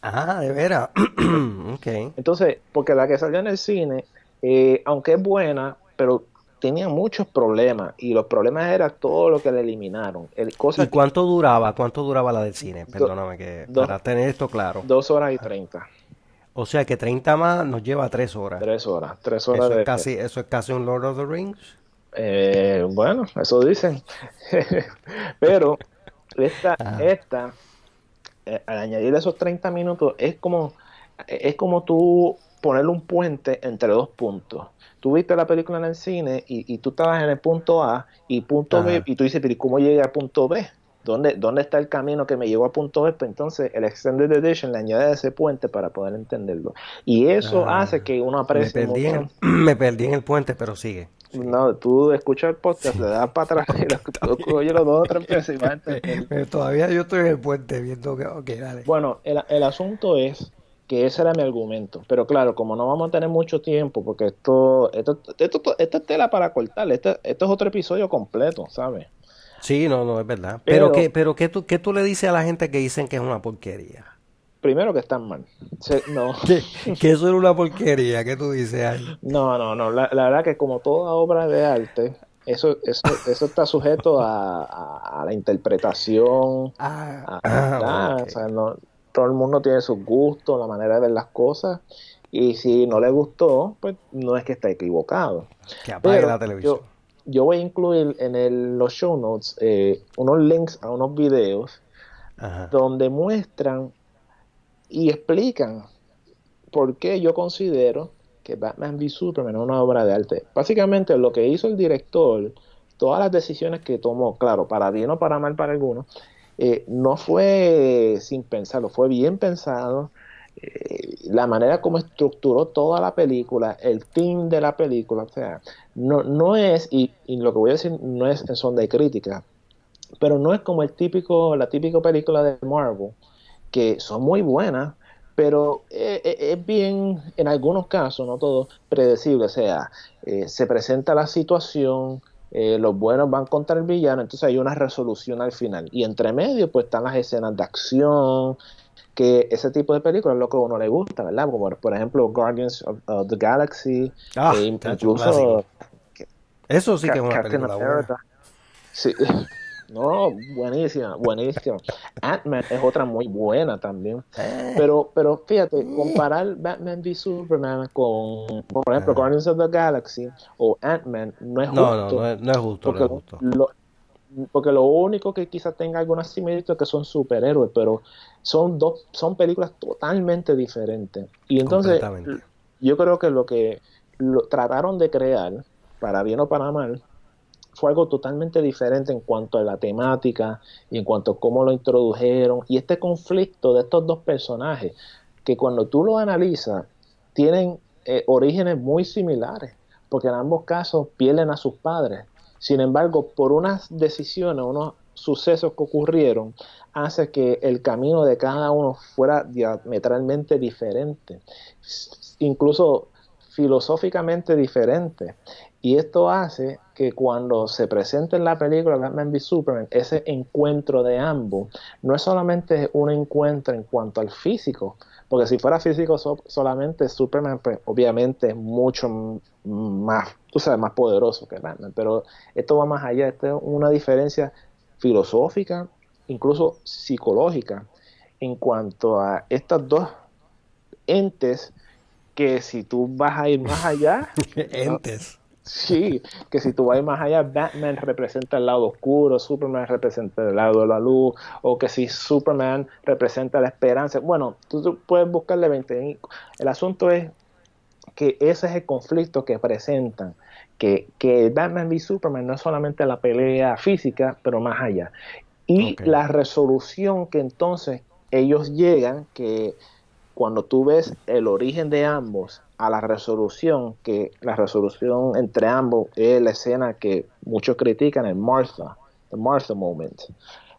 Ah, de veras. okay. Entonces, porque la que salió en el cine, eh, aunque es buena, pero tenía muchos problemas y los problemas era todo lo que le eliminaron. El, ¿Y cuánto duraba? ¿Cuánto duraba la del cine? Perdóname que para tener esto claro. Dos horas y treinta. O sea que 30 más nos lleva tres horas. Tres horas, tres horas. Eso, es, casi, eso es casi un Lord of the Rings. Eh, bueno, eso dicen. pero esta, esta eh, al añadir esos 30 minutos, es como, es como tú ponerle un puente entre dos puntos. Tú viste la película en el cine y, y tú estabas en el punto A y punto B, y tú dices, pero ¿cómo llegué al punto B? ¿Dónde, ¿Dónde está el camino que me llevó a punto B? Pues entonces el Extended Edition le añade ese puente para poder entenderlo. Y eso ah, hace que uno aprecie me perdí, en, me perdí en el puente, pero sigue. No, tú escuchas el podcast, le das para atrás y lo, oye los dos o tres veces Pero todavía yo estoy en el puente viendo que... Ok, dale. Bueno, el, el asunto es que ese era mi argumento. Pero claro, como no vamos a tener mucho tiempo, porque esto, esto, esto, esto es tela para cortar, esto, esto es otro episodio completo, ¿sabes? Sí, no, no, es verdad. Pero, pero ¿qué, pero ¿qué, tú, ¿qué tú le dices a la gente que dicen que es una porquería? Primero que están mal. no. que, eso es una porquería, ¿qué tú dices ahí? No, no, no. La, verdad que como toda obra de arte, eso, eso, eso está sujeto a, la interpretación. Ah, ah o sea, no, todo el mundo tiene sus gustos, la manera de ver las cosas. Y si no le gustó, pues no es que está equivocado. Que apague la televisión. Yo, voy a incluir en el, los show notes eh, unos links a unos videos donde muestran y explican por qué yo considero que Batman v Superman es una obra de arte. Básicamente lo que hizo el director, todas las decisiones que tomó, claro, para bien o para mal para algunos, eh, no fue sin pensarlo, fue bien pensado. Eh, la manera como estructuró toda la película, el team de la película, o sea, no, no es, y, lo que voy a decir no es en son de crítica, pero no es como el típico, la típica película de Marvel, que son muy buenas, pero eh, es bien, en algunos casos, no todo, predecible, o sea, se presenta la situación, eh, los buenos van contra el villano, entonces hay una resolución al final. Y entre medio, pues están las escenas de acción, que ese tipo de películas es lo que a uno le gusta, ¿verdad? Como por ejemplo Guardians of, the Galaxy, ah, e incluso... Eso sí que es una película buena. Sí. No, buenísima, buenísima. Ant-Man es otra muy buena también. Eh. Pero, pero fíjate, comparar Batman v Superman con, por ejemplo, ah. Guardians of the Galaxy o Ant-Man no es justo. No, no, no es, justo. Lo, porque lo único que quizás tenga alguna similitud es que son superhéroes, pero son dos, son películas totalmente diferentes. Y entonces, yo creo que lo que lo, trataron de crear, para bien o para mal, fue algo totalmente diferente en cuanto a la temática y en cuanto a cómo lo introdujeron y este conflicto de estos dos personajes que cuando tú lo analizas tienen eh, orígenes muy similares porque en ambos casos pierden a sus padres sin embargo por unas decisiones unos sucesos que ocurrieron hace que el camino de cada uno fuera diametralmente diferente. Incluso filosóficamente diferentes. Y esto hace que cuando se presente en la película Batman v Superman, ese encuentro de ambos no es solamente un encuentro en cuanto al físico, porque si fuera físico solamente Superman, pues obviamente es mucho más, tú sabes, más poderoso que Batman, pero esto va más allá, esto es una diferencia filosófica, incluso psicológica, en cuanto a estas dos entes que si tú vas a ir más allá... entes. Sí, que si tú vas más allá, Batman representa el lado oscuro, Superman representa el lado de la luz, o que si Superman representa la esperanza. Bueno, tú, puedes buscarle 20. El asunto es que ese es el conflicto que presentan, que, que Batman y Superman no es solamente la pelea física, pero más allá. Y la resolución que entonces ellos llegan, que cuando tú ves el origen de ambos a la resolución, que la resolución entre ambos es la escena que muchos critican, el Martha, the Martha moment.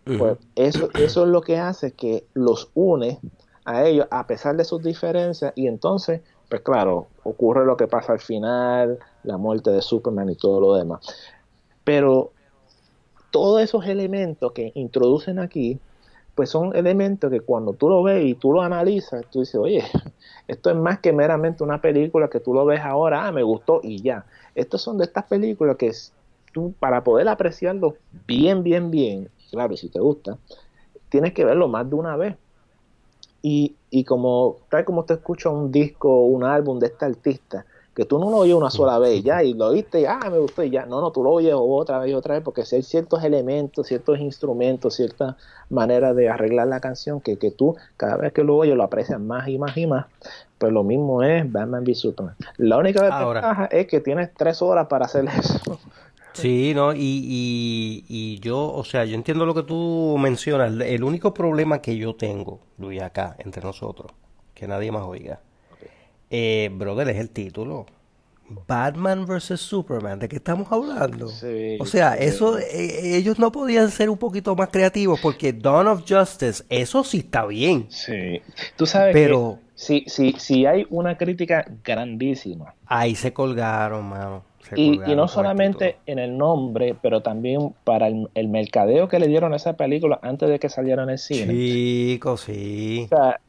Pues eso, eso es lo que hace que los une a ellos a pesar de sus diferencias y entonces, pues claro, ocurre lo que pasa al final, la muerte de Superman y todo lo demás. Pero todos esos elementos que introducen aquí pues son elementos que cuando tú lo ves y tú lo analizas, tú dices, oye, esto es más que meramente una película que tú lo ves ahora, ah, me gustó y ya. Estos son de estas películas que tú, para poder apreciarlo bien, bien, bien, claro, si te gusta, tienes que verlo más de una vez. Y, y como, tal como te escucha un disco, un álbum de este artista, que tú no lo oyes una sola vez ya y lo oíste y ah, me gustó y ya. No, no, tú lo oyes otra vez y otra vez porque si hay ciertos elementos, ciertos instrumentos, cierta manera de arreglar la canción que, que tú cada vez que lo oyes lo aprecias más y más y más. Pues lo mismo es Batman v Superman. La única ventaja es que tienes tres horas para hacer eso. Sí, no, y, y, y, yo, o sea, yo entiendo lo que tú mencionas. El único problema que yo tengo, Luis, acá, entre nosotros, que nadie más oiga, eh, brother, es el título. Batman vs. Superman, ¿de qué estamos hablando? o sea, eso eh, ellos no podían ser un poquito más creativos porque Dawn of Justice, eso sí está bien. Sí. Tú sabes pero sí, sí, sí hay una crítica grandísima. Ahí se colgaron, mano. y, no solamente en el nombre, pero también para el, mercadeo que le dieron a esa película antes de que saliera en el cine. Chico, sí. O sea,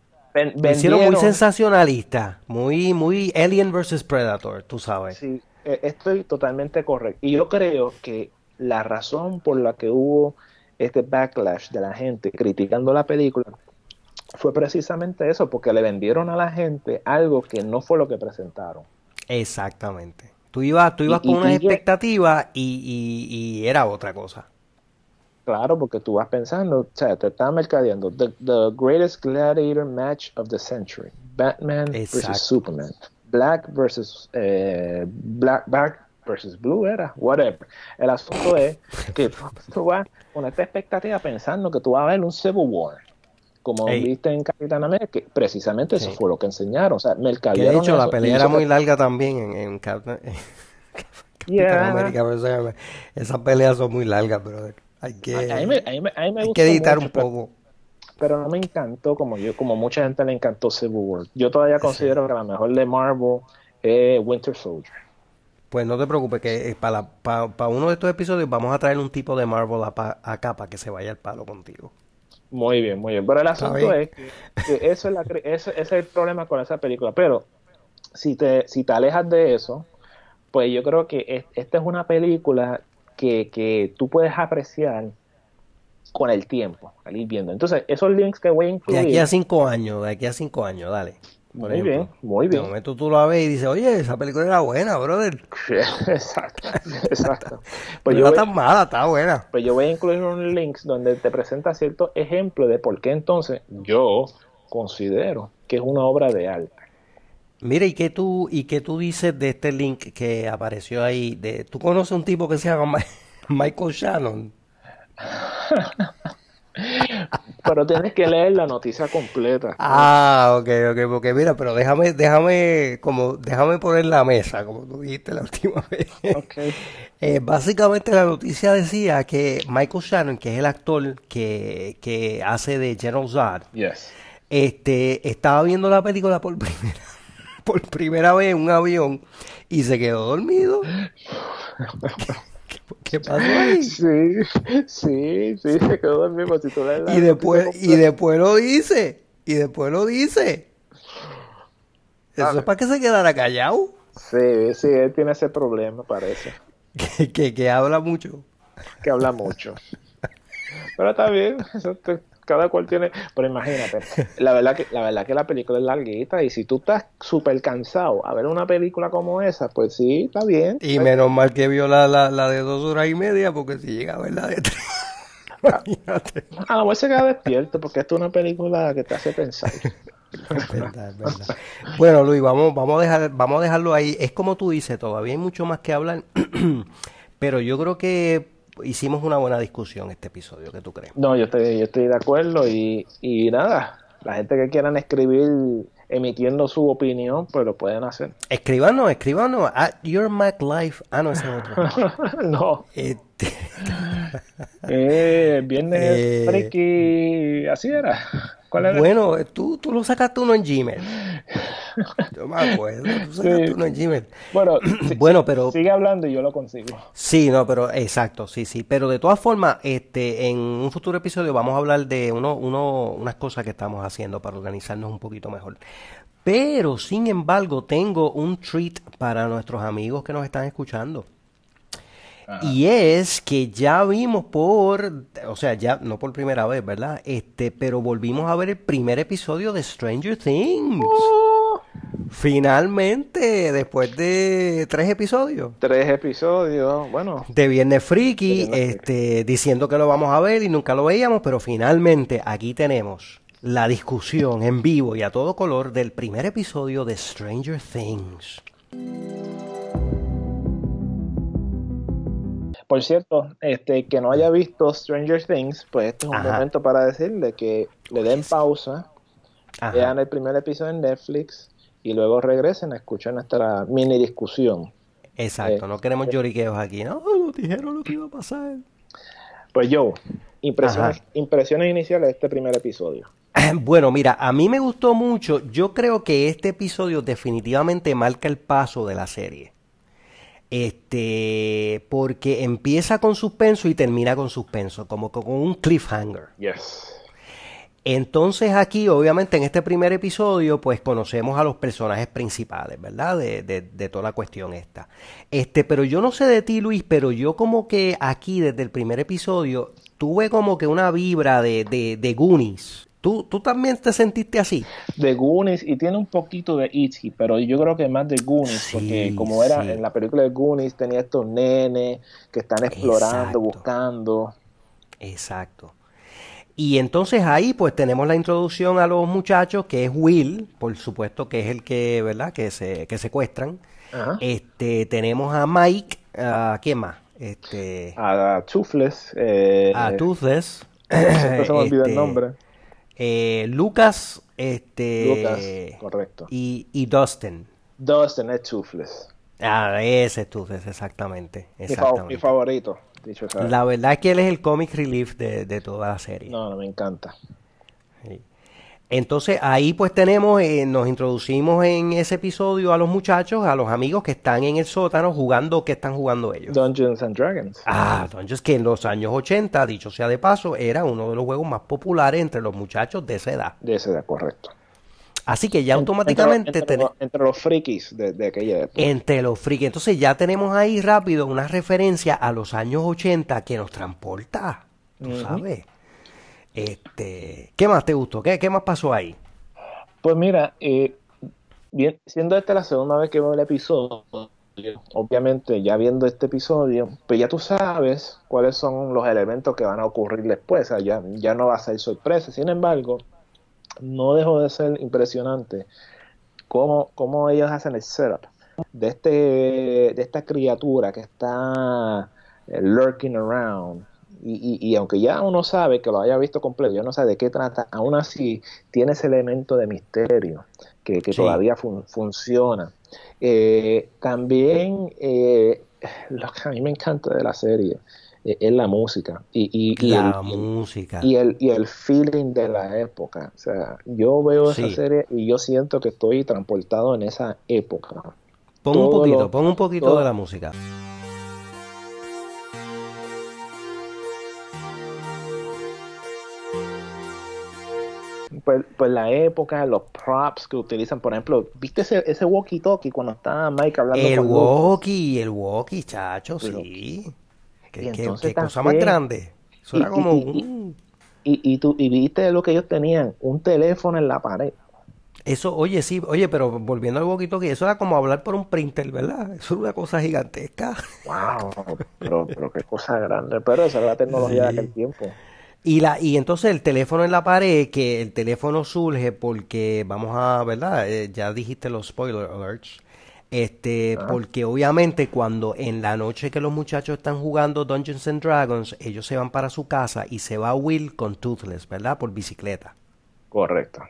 hicieron muy sensacionalista, muy, muy Alien vs Predator, tú sabes. Sí, e, estoy totalmente correcto. Y yo creo que la razón por la que hubo este backlash de la gente criticando la película fue precisamente eso, porque le vendieron a la gente algo que no fue lo que presentaron. Exactamente. Tú ibas, tú ibas con una expectativa y, y era otra cosa. Claro, porque tú vas pensando, o sea, te está mercadeando the, the greatest gladiator match of the century, Batman versus Superman, Black versus eh, Black, Black versus Blue era, whatever. El asunto es que tú vas con esta expectativa pensando que tú vas a ver un Civil War, como viste en Capitán América, precisamente eso fue lo que enseñaron, o sea, mercadearon. De hecho, la pelea era muy larga también en, en Capitán, América, esas peleas son muy largas, pero hay que, editar un poco. Pero no me encantó como yo, como mucha gente le encantó Civil War. Yo todavía considero que la mejor de Marvel es Winter Soldier. Pues no te preocupes, que eh, para, para, uno de estos episodios vamos a traer un tipo de Marvel acá para que se vaya al palo contigo. Muy bien, muy bien. Pero el asunto es que, eso es la, ese, es el problema con esa película. Pero si te, si te alejas de eso, pues yo creo que esta es una película que, que tú puedes apreciar con el tiempo, al ir viendo. Entonces, esos links que voy a incluir... De aquí a cinco años, de aquí a cinco años, dale. muy bien, muy bien. De momento tú lo ves y dices, oye, esa película era buena, brother. exacto, exacto. Pues no está tan mala, está buena. Pues yo voy a incluir un links donde te presenta ciertos ejemplos de por qué entonces yo considero que es una obra de arte. Mira, ¿y qué tú, y qué tú dices de este link que apareció ahí? De, ¿Tú conoces un tipo que se llama Michael Shannon? pero tienes que leer la noticia completa. Ah, ok, ok, porque mira, pero déjame, déjame, como, déjame poner la mesa, como tú dijiste la última vez. Okay. Eh, básicamente la noticia decía que Michael Shannon, que es el actor que, que hace de General Zod, yes. este, estaba viendo la película por primera por primera vez en un avión y se quedó dormido. ¿Qué, pasó ahí? Sí, sí, sí, se quedó dormido. y después, y después lo dice, y después lo dice. ¿Eso es para que se quedara callado? Sí, sí, él tiene ese problema, parece. que, que habla mucho. Que habla mucho. Pero está bien, cada cual tiene. Pero imagínate, la verdad que la verdad que la película es larguita y si tú estás súper cansado a ver una película como esa, pues sí, está bien. Y menos mal que vio la, la, de dos horas y media, porque si llega a ver la de tres. Imagínate. A lo mejor se queda despierto porque esto es una película que te hace pensar. Bueno, Luis, vamos, vamos, a dejar, vamos a dejarlo ahí. Es como tú dices, todavía hay mucho más que hablar, pero yo creo que hicimos una buena discusión este episodio, ¿qué tú crees? No, yo estoy, yo estoy de acuerdo y, y nada, la gente que quieran escribir emitiendo su opinión, pues lo pueden hacer. Escribanos, escribanos at Your Mac Life. Ah, no, ese es otro. no. Este... eh, viernes eh... así era. Bueno, tú, tú lo sacaste uno en Gmail. Yo me acuerdo, tú sacaste uno en Gmail. Bueno, bueno, pero... Sigue hablando y yo lo consigo. Sí, no, pero exacto, sí, sí. Pero de todas formas, este, en un futuro episodio vamos a hablar de uno, uno, unas cosas que estamos haciendo para organizarnos un poquito mejor. Pero, sin embargo, tengo un treat para nuestros amigos que nos están escuchando. Y es que ya vimos por, o sea, ya no por primera vez, ¿verdad? Este, pero volvimos a ver el primer episodio de Stranger Things. Oh. Finalmente, después de tres episodios. Tres episodios, bueno. De Viernes Friki, este, diciendo que lo vamos a ver y nunca lo veíamos, pero finalmente aquí tenemos la discusión en vivo y a todo color del primer episodio de Stranger Things. Por cierto, este que no haya visto Stranger Things, pues este es un momento para decirle que le den pausa, vean el primer episodio en Netflix y luego regresen a escuchar nuestra mini discusión. Exacto, no queremos lloriqueos aquí, ¿no? Nos dijeron lo que iba a pasar. Pues yo, impresiones, impresiones iniciales de este primer episodio. Bueno, mira, a mí me gustó mucho. Yo creo que este episodio definitivamente marca el paso de la serie. Este, porque empieza con suspenso y termina con suspenso, como con un cliffhanger. Yes. Entonces aquí, obviamente, en este primer episodio, pues conocemos a los personajes principales, ¿verdad? De, de, toda la cuestión esta. Este, pero yo no sé de ti, Luis, pero yo como que aquí, desde el primer episodio, tuve como que una vibra de, de, de Goonies. ¿Tú, ¿Tú también te sentiste así? De Goonies y tiene un poquito de E.T., pero yo creo que más de Goonies, porque como era en la película de Goonies, tenía estos nenes que están explorando, buscando. Exacto. Y entonces ahí pues tenemos la introducción a los muchachos, que es Will, por supuesto que es el que, ¿verdad? Que se que secuestran. Este, tenemos a Mike, ¿a quién más? Este, a Toothless. Eh, a Toothless. se me olvida el este, nombre. Eh, Lucas, este. Lucas, correcto. Y, y Dustin. Dustin es Toothless. Ah, ese es Toothless, exactamente. exactamente. Mi, favorito, dicho La verdad es que él es el comic relief de, de toda la serie. No, no, me encanta. Entonces ahí pues tenemos, eh, nos introducimos en ese episodio a los muchachos, a los amigos que están en el sótano jugando, ¿qué están jugando ellos? Dungeons and Dragons. Ah, Dungeons que en los años 80, dicho sea de paso, era uno de los juegos más populares entre los muchachos de esa edad. De esa edad, correcto. Así que ya automáticamente... Entre, entre, los frikis de, aquella época. Entre los frikis. Entonces ya tenemos ahí rápido una referencia a los años 80 que nos transporta, tú sabes. Este, ¿Qué más te gustó? ¿Qué, qué más pasó ahí? Pues mira, eh, siendo esta la segunda vez que veo el episodio, obviamente ya viendo este episodio, pues ya tú sabes cuáles son los elementos que van a ocurrir después, o ya, ya no va a ser sorpresa. Sin embargo, no dejó de ser impresionante cómo, cómo ellos hacen el setup de, este, de esta criatura que está eh, lurking around y, aunque ya uno sabe que lo haya visto completo, ya no sabe de qué trata, aún así tiene ese elemento de misterio que, todavía funciona. Eh, también eh, lo que a mí me encanta de la serie e, es la música y, y, la el, música. y el y el feeling de la época. O sea yo veo esa serie y yo siento que estoy transportado en esa época. Pon un poquito pon un poquito de la música pues, pues, la época, los props que utilizan, por ejemplo, ¿viste ese, ese walkie-talkie cuando estaba Mike hablando el walkie, el walkie, chacho, sí. Qué, qué, cosa más grande. Eso era como un... Y, y, tú, y viste lo que ellos tenían, un teléfono en la pared. Eso, oye, sí, oye, pero volviendo al walkie-talkie, eso era como hablar por un printer, ¿verdad? Eso es una cosa gigantesca. Wow, pero, pero qué cosa grande. Pero esa era la tecnología de aquel tiempo. Y, la, y entonces el teléfono en la pared, que el teléfono surge porque, vamos a, ¿verdad? Eh, ya dijiste los spoiler alerts. Este, porque obviamente cuando en la noche que los muchachos están jugando Dungeons and Dragons, ellos se van para su casa y se va Will con Toothless, ¿verdad? Por bicicleta. Correcto.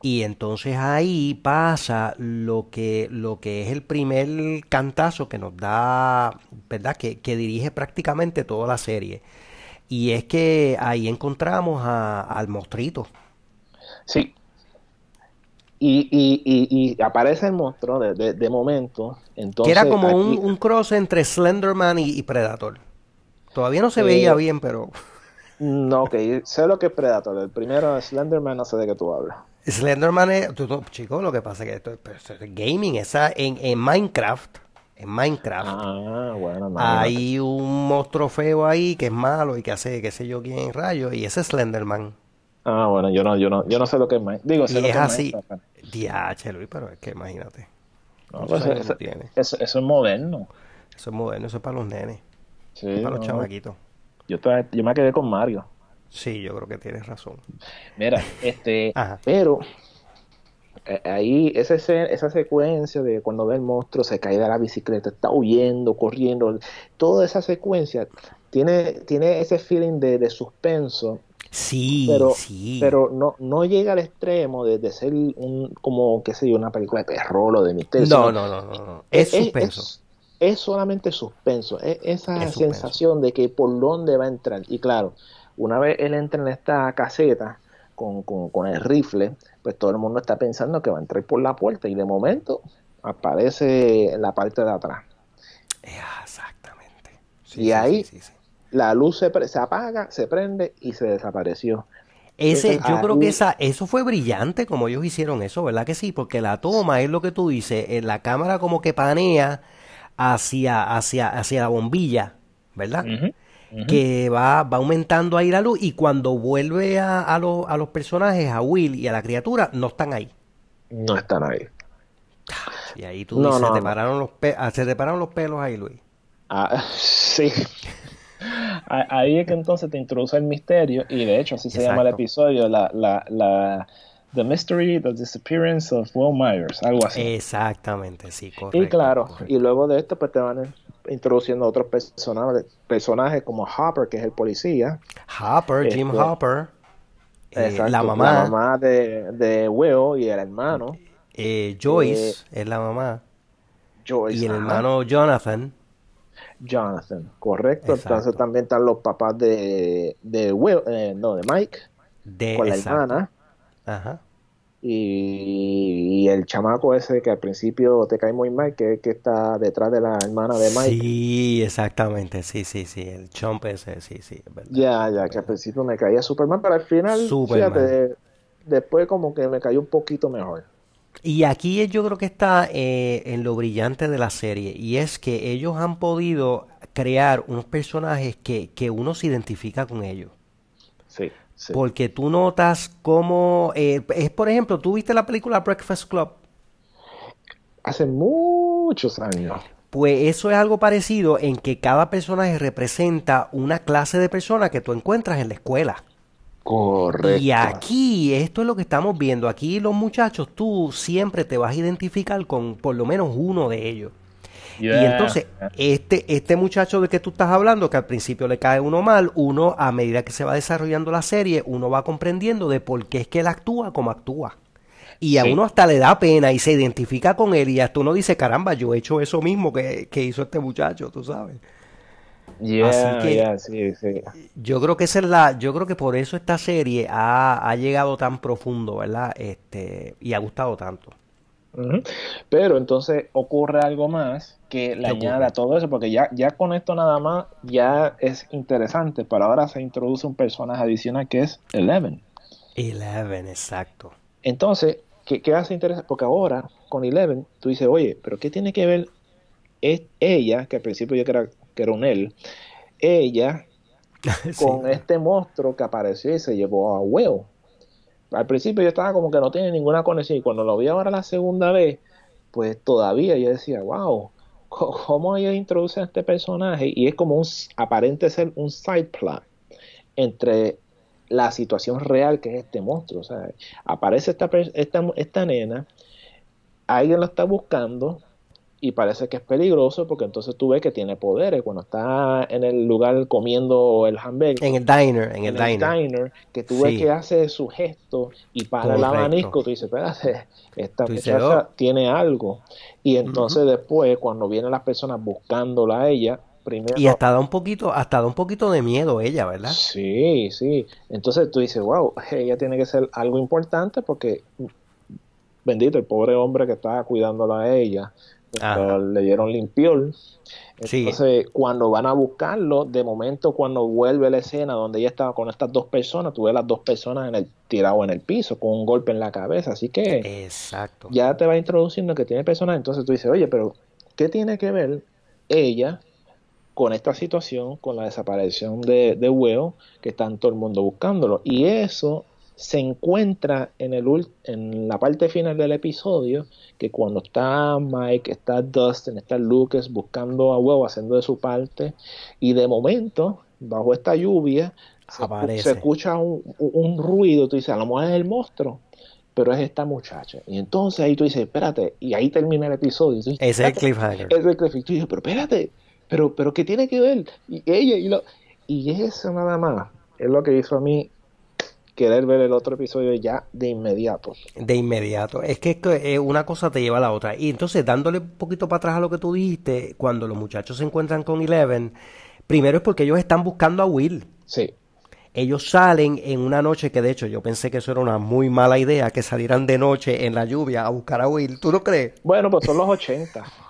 Y entonces ahí pasa lo que, lo que es el primer cantazo que nos da, ¿verdad? Que, que dirige prácticamente toda la serie y es que ahí encontramos al monstruito. Sí. Y, y, y, aparece el monstruo de, de, momento. Entonces, que era como un, un, cross entre Slenderman y, Predator. Todavía no se veía eh, bien, pero... No, ok, sé lo que es Predator. El primero Slenderman, no sé de qué tú hablas. Slenderman es, chico, lo que pasa es que esto, es gaming, esa en, en Minecraft en Minecraft. Ah, bueno, Hay un monstruo feo ahí que es malo y que hace qué sé yo quién rayo y ese es Slenderman. Ah, bueno, yo no, yo no, yo no sé lo que es Minecraft. Digo, sé y lo es que así. DH, Luis, pero es que imagínate. No, pues eso, eso, es moderno. Eso es moderno, eso es para los nenes. Sí, para los chamaquitos. Yo, yo me quedé con Mario. Sí, yo creo que tienes razón. Mira, este, pero ahí esa, esa secuencia de cuando ve el monstruo se cae de la bicicleta, está huyendo, corriendo, toda esa secuencia tiene, tiene ese feeling de, suspenso. Sí, pero, sí. pero no, no llega al extremo de, ser un, como, qué sé yo, una película de terror o de misterio. No, no, no, no, Es, suspenso. Es, solamente suspenso. Es esa sensación de que por dónde va a entrar. Y claro, una vez él entra en esta caseta, con, con, el rifle, pues todo el mundo está pensando que va a entrar por la puerta y de momento aparece en la parte de atrás. Exactamente. y ahí la luz se, se, apaga, se prende y se desapareció. Ese, yo creo que esa, eso fue brillante como ellos hicieron eso, ¿verdad que sí? Porque la toma es lo que tú dices, en la cámara como que panea hacia, hacia, hacia la bombilla, ¿verdad? Que va, va aumentando ahí la luz y cuando vuelve a, a, a los personajes, a Will y a la criatura, no están ahí. No están ahí. Y ahí tú dices, se, te pararon los ah, se te pararon los pelos ahí, Luis. Ah, sí. ahí es que entonces te introduce el misterio y de hecho así se llama el episodio, la, la, la The Mystery, The Disappearance of Will Myers, algo así. Exactamente, sí, correcto. Y claro, y luego de esto pues te van introduciendo otros personajes, personajes como Hopper, que es el policía. Hopper, Jim este, Hopper. Eh, la mamá. La mamá de, de Will y el hermano. Eh, Joyce eh, es la mamá. Joyce, y el hermano Jonathan. Jonathan, correcto. Entonces también están los papás de, de Will, no, de Mike. De, con la hermana. Ajá y, el chamaco ese que al principio te cae muy mal, que, que está detrás de la hermana de Mike. Sí, exactamente, sí, sí, sí, el chomp ese, sí, sí. ya, ya, que al principio me caía súper mal, pero al final, fíjate, después como que me cayó un poquito mejor. Y aquí yo creo que está eh, en lo brillante de la serie, y es que ellos han podido crear unos personajes que, que uno se identifica con ellos. Sí. Porque tú notas cómo... Eh, es, por ejemplo, ¿tú viste la película Breakfast Club? Hace muchos años. Pues eso es algo parecido en que cada personaje representa una clase de persona que tú encuentras en la escuela. Correcto. Y aquí, esto es lo que estamos viendo. Aquí los muchachos, tú siempre te vas a identificar con por lo menos uno de ellos. Y entonces, este, este muchacho de que tú estás hablando, que al principio le cae uno mal, uno, a medida que se va desarrollando la serie, uno va comprendiendo de por qué es que él actúa como actúa. Y a uno hasta le da pena y se identifica con él y hasta uno dice, caramba, yo he hecho eso mismo que, hizo este muchacho, tú sabes. Así que sí, sí. yo creo que esa es la, yo creo que por eso esta serie ha, ha llegado tan profundo, ¿verdad? Este, y ha gustado tanto. Pero entonces ocurre algo más que le añade a todo eso, porque ya, ya con esto nada más ya es interesante, pero ahora se introduce un personaje adicional que es Eleven. Eleven, exacto. Entonces, ¿qué, qué hace interesante? Porque ahora con Eleven tú dices, oye, pero ¿qué tiene que ver es ella, que al principio yo creía que era un él, ella con este monstruo que apareció y se llevó a Will? Al principio yo estaba como que no tiene ninguna conexión y cuando lo vi ahora la segunda vez, pues todavía yo decía, wow, ¿cómo ella introduce a este personaje? Y es como un, aparente ser un side plot entre la situación real que es este monstruo. O sea, aparece esta, esta, esta nena, alguien lo está buscando, y parece que es peligroso porque entonces tú ves que tiene poderes cuando está en el lugar comiendo el hamburger. En el diner en, el, diner. que tú ves que hace su gesto y para el abanico tú dices espérate esta muchacha oh". tiene algo y entonces después cuando vienen las personas buscándola a ella primero y hasta da un poquito hasta da un poquito de miedo ella verdad sí sí. Entonces tú dices wow ella tiene que ser algo importante porque bendito el pobre hombre que estaba cuidándola a ella le dieron limpiol. Entonces, cuando van a buscarlo, de momento, cuando vuelve la escena donde ella estaba con estas dos personas, tú ves las dos personas en el tirado en el piso con un golpe en la cabeza. Así que Exacto. ya te va introduciendo que tiene personas. Entonces tú dices, oye, pero ¿qué tiene que ver ella con esta situación, con la desaparición de, de Will, que está todo el mundo buscándolo? Y eso se encuentra en, el, en la parte final del episodio que cuando está Mike, está Dustin, está Lucas buscando a huevo, haciendo de su parte, y de momento, bajo esta lluvia, se, escucha un, ruido, tú dices, a lo mejor es el monstruo, pero es esta muchacha. Y entonces ahí tú dices, espérate, y ahí termina el episodio. Ese es el cliffhanger. Es el cliffhanger. Tú dices, pero espérate, pero, pero ¿qué tiene que ver? Y ella y lo... Y eso nada más es lo que hizo a mí querer ver el otro episodio ya de inmediato. De inmediato. Es que eh, una cosa te lleva a la otra. Y entonces, dándole un poquito para atrás a lo que tú dijiste, cuando los muchachos se encuentran con Eleven, primero es porque ellos están buscando a Will. Sí. Ellos salen en una noche que de hecho yo pensé que eso era una muy mala idea, que salieran de noche en la lluvia a buscar a Will. ¿Tú no crees? Bueno, pues son los 80.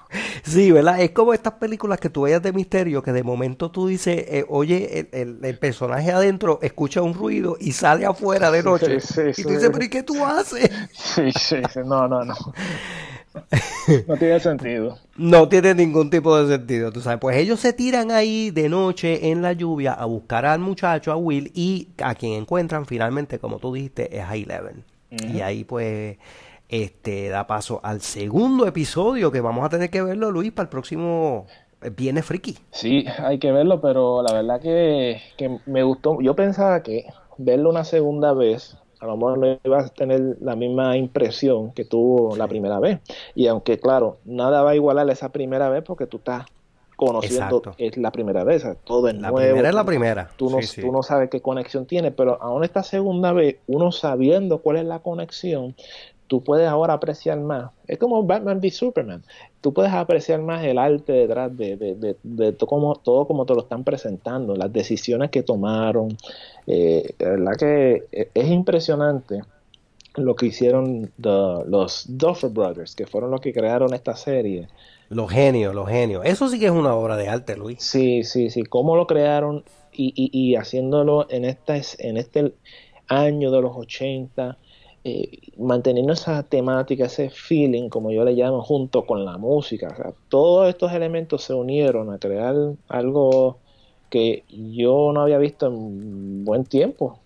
Sí, ¿verdad? Es como estas películas que tú veías de misterio, que de momento tú dices, eh, oye, el, personaje adentro escucha un ruido y sale afuera de noche. y tú dices, pero ¿y qué tú haces? Sí, sí, sí. no, no, no. No tiene sentido. No tiene ningún tipo de sentido, tú sabes. Pues ellos se tiran ahí de noche en la lluvia a buscar al muchacho, a Will, y a quien encuentran finalmente, como tú dijiste, es a Eleven. Y ahí pues este da paso al segundo episodio que vamos a tener que verlo, Luis, para el próximo eh, Viene Friki. Sí, hay que verlo, pero la verdad que, que me gustó. Yo pensaba que verlo una segunda vez a lo mejor no iba a tener la misma impresión que tuvo la primera vez. Y aunque, claro, nada va a igualar esa primera vez porque tú estás conociendo, es la primera vez, todo es la primera es la primera. Tú no, tú no sabes qué conexión tiene, pero aún esta segunda vez, uno sabiendo cuál es la conexión, tú puedes ahora apreciar más. Es como Batman v Superman. Tú puedes apreciar más el arte detrás de, de, de, todo, como, todo como te lo están presentando, las decisiones que tomaron. Eh, la verdad que e, es impresionante lo que hicieron los Duffer Brothers, que fueron los que crearon esta serie. Los genios, los genios. Eso sí que es una obra de arte, Luis. Sí, sí, sí. Cómo lo crearon y, y, y haciéndolo en, esta, en este año de los 80 eh, manteniendo esa temática, ese feeling, como yo le llamo, junto con la música. todos estos elementos se unieron a crear algo que yo no había visto en buen tiempo.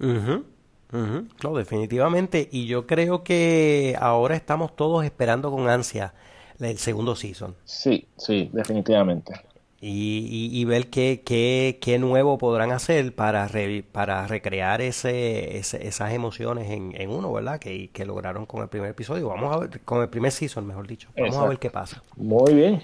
No, definitivamente. Y yo creo que ahora estamos todos esperando con ansia el segundo season. Sí, sí, definitivamente y, y, ver qué, qué, qué, nuevo podrán hacer para, para recrear ese, esas emociones en, en uno, ¿verdad? Que, que, lograron con el primer episodio. Vamos a ver, con el primer season, mejor dicho. Vamos a ver qué pasa. Muy bien.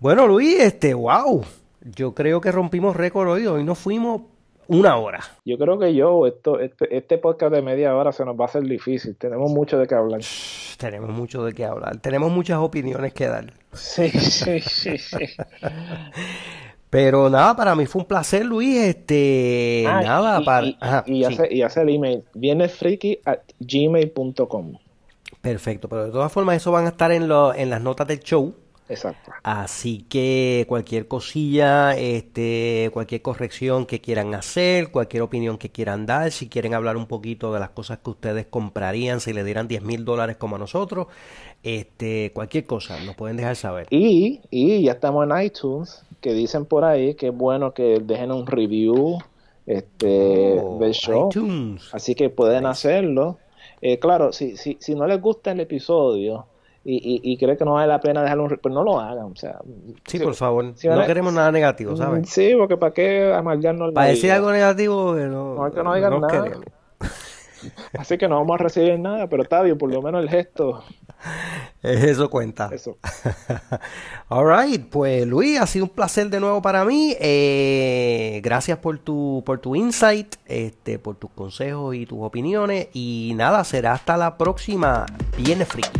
Bueno, Luis, este, wow. Yo creo que rompimos récord hoy. Hoy nos fuimos una hora. Yo creo que yo, esto, este, este podcast de media hora se nos va a hacer difícil. Tenemos mucho de qué hablar. Tenemos mucho de qué hablar. Tenemos muchas opiniones que dar. Sí, sí, sí, sí. Pero nada, para mí fue un placer, Luis. Este, Ah, nada, y, para. y- ajá, y sí. hace, y hace el email, vienesfriki at gmail.com. Perfecto, pero de todas formas, eso van a estar en, lo- en las notas del show. Exacto. Así que cualquier cosilla, este, cualquier corrección que quieran hacer, cualquier opinión que quieran dar, si quieren hablar un poquito de las cosas que ustedes comprarían si le dieran 10 mil dólares como a nosotros, este, cualquier cosa, nos pueden dejar saber. Y, y ya estamos en iTunes, que dicen por ahí que es bueno que dejen un review este, Oh, del show. iTunes. Así que pueden hacerlo. Eh, claro, si, si, si no les gusta el episodio y, y, y que no vale la pena dejarlo, un re- pues no lo hagan. O sea, Sí, por favor, si no queremos nada negativo, ¿sabes? Sí, porque para qué amargarnos Para decir algo negativo, no, No, que no digan nada. queremos. Así que no vamos a recibir nada, pero está bien, por lo menos el gesto, Eso cuenta. eso. Alright, pues Luis, ha sido un placer de nuevo para mí. Eh, gracias por tu, por tu insight, este, por tus consejos y tus opiniones. Y nada, será hasta la próxima. Viene friki.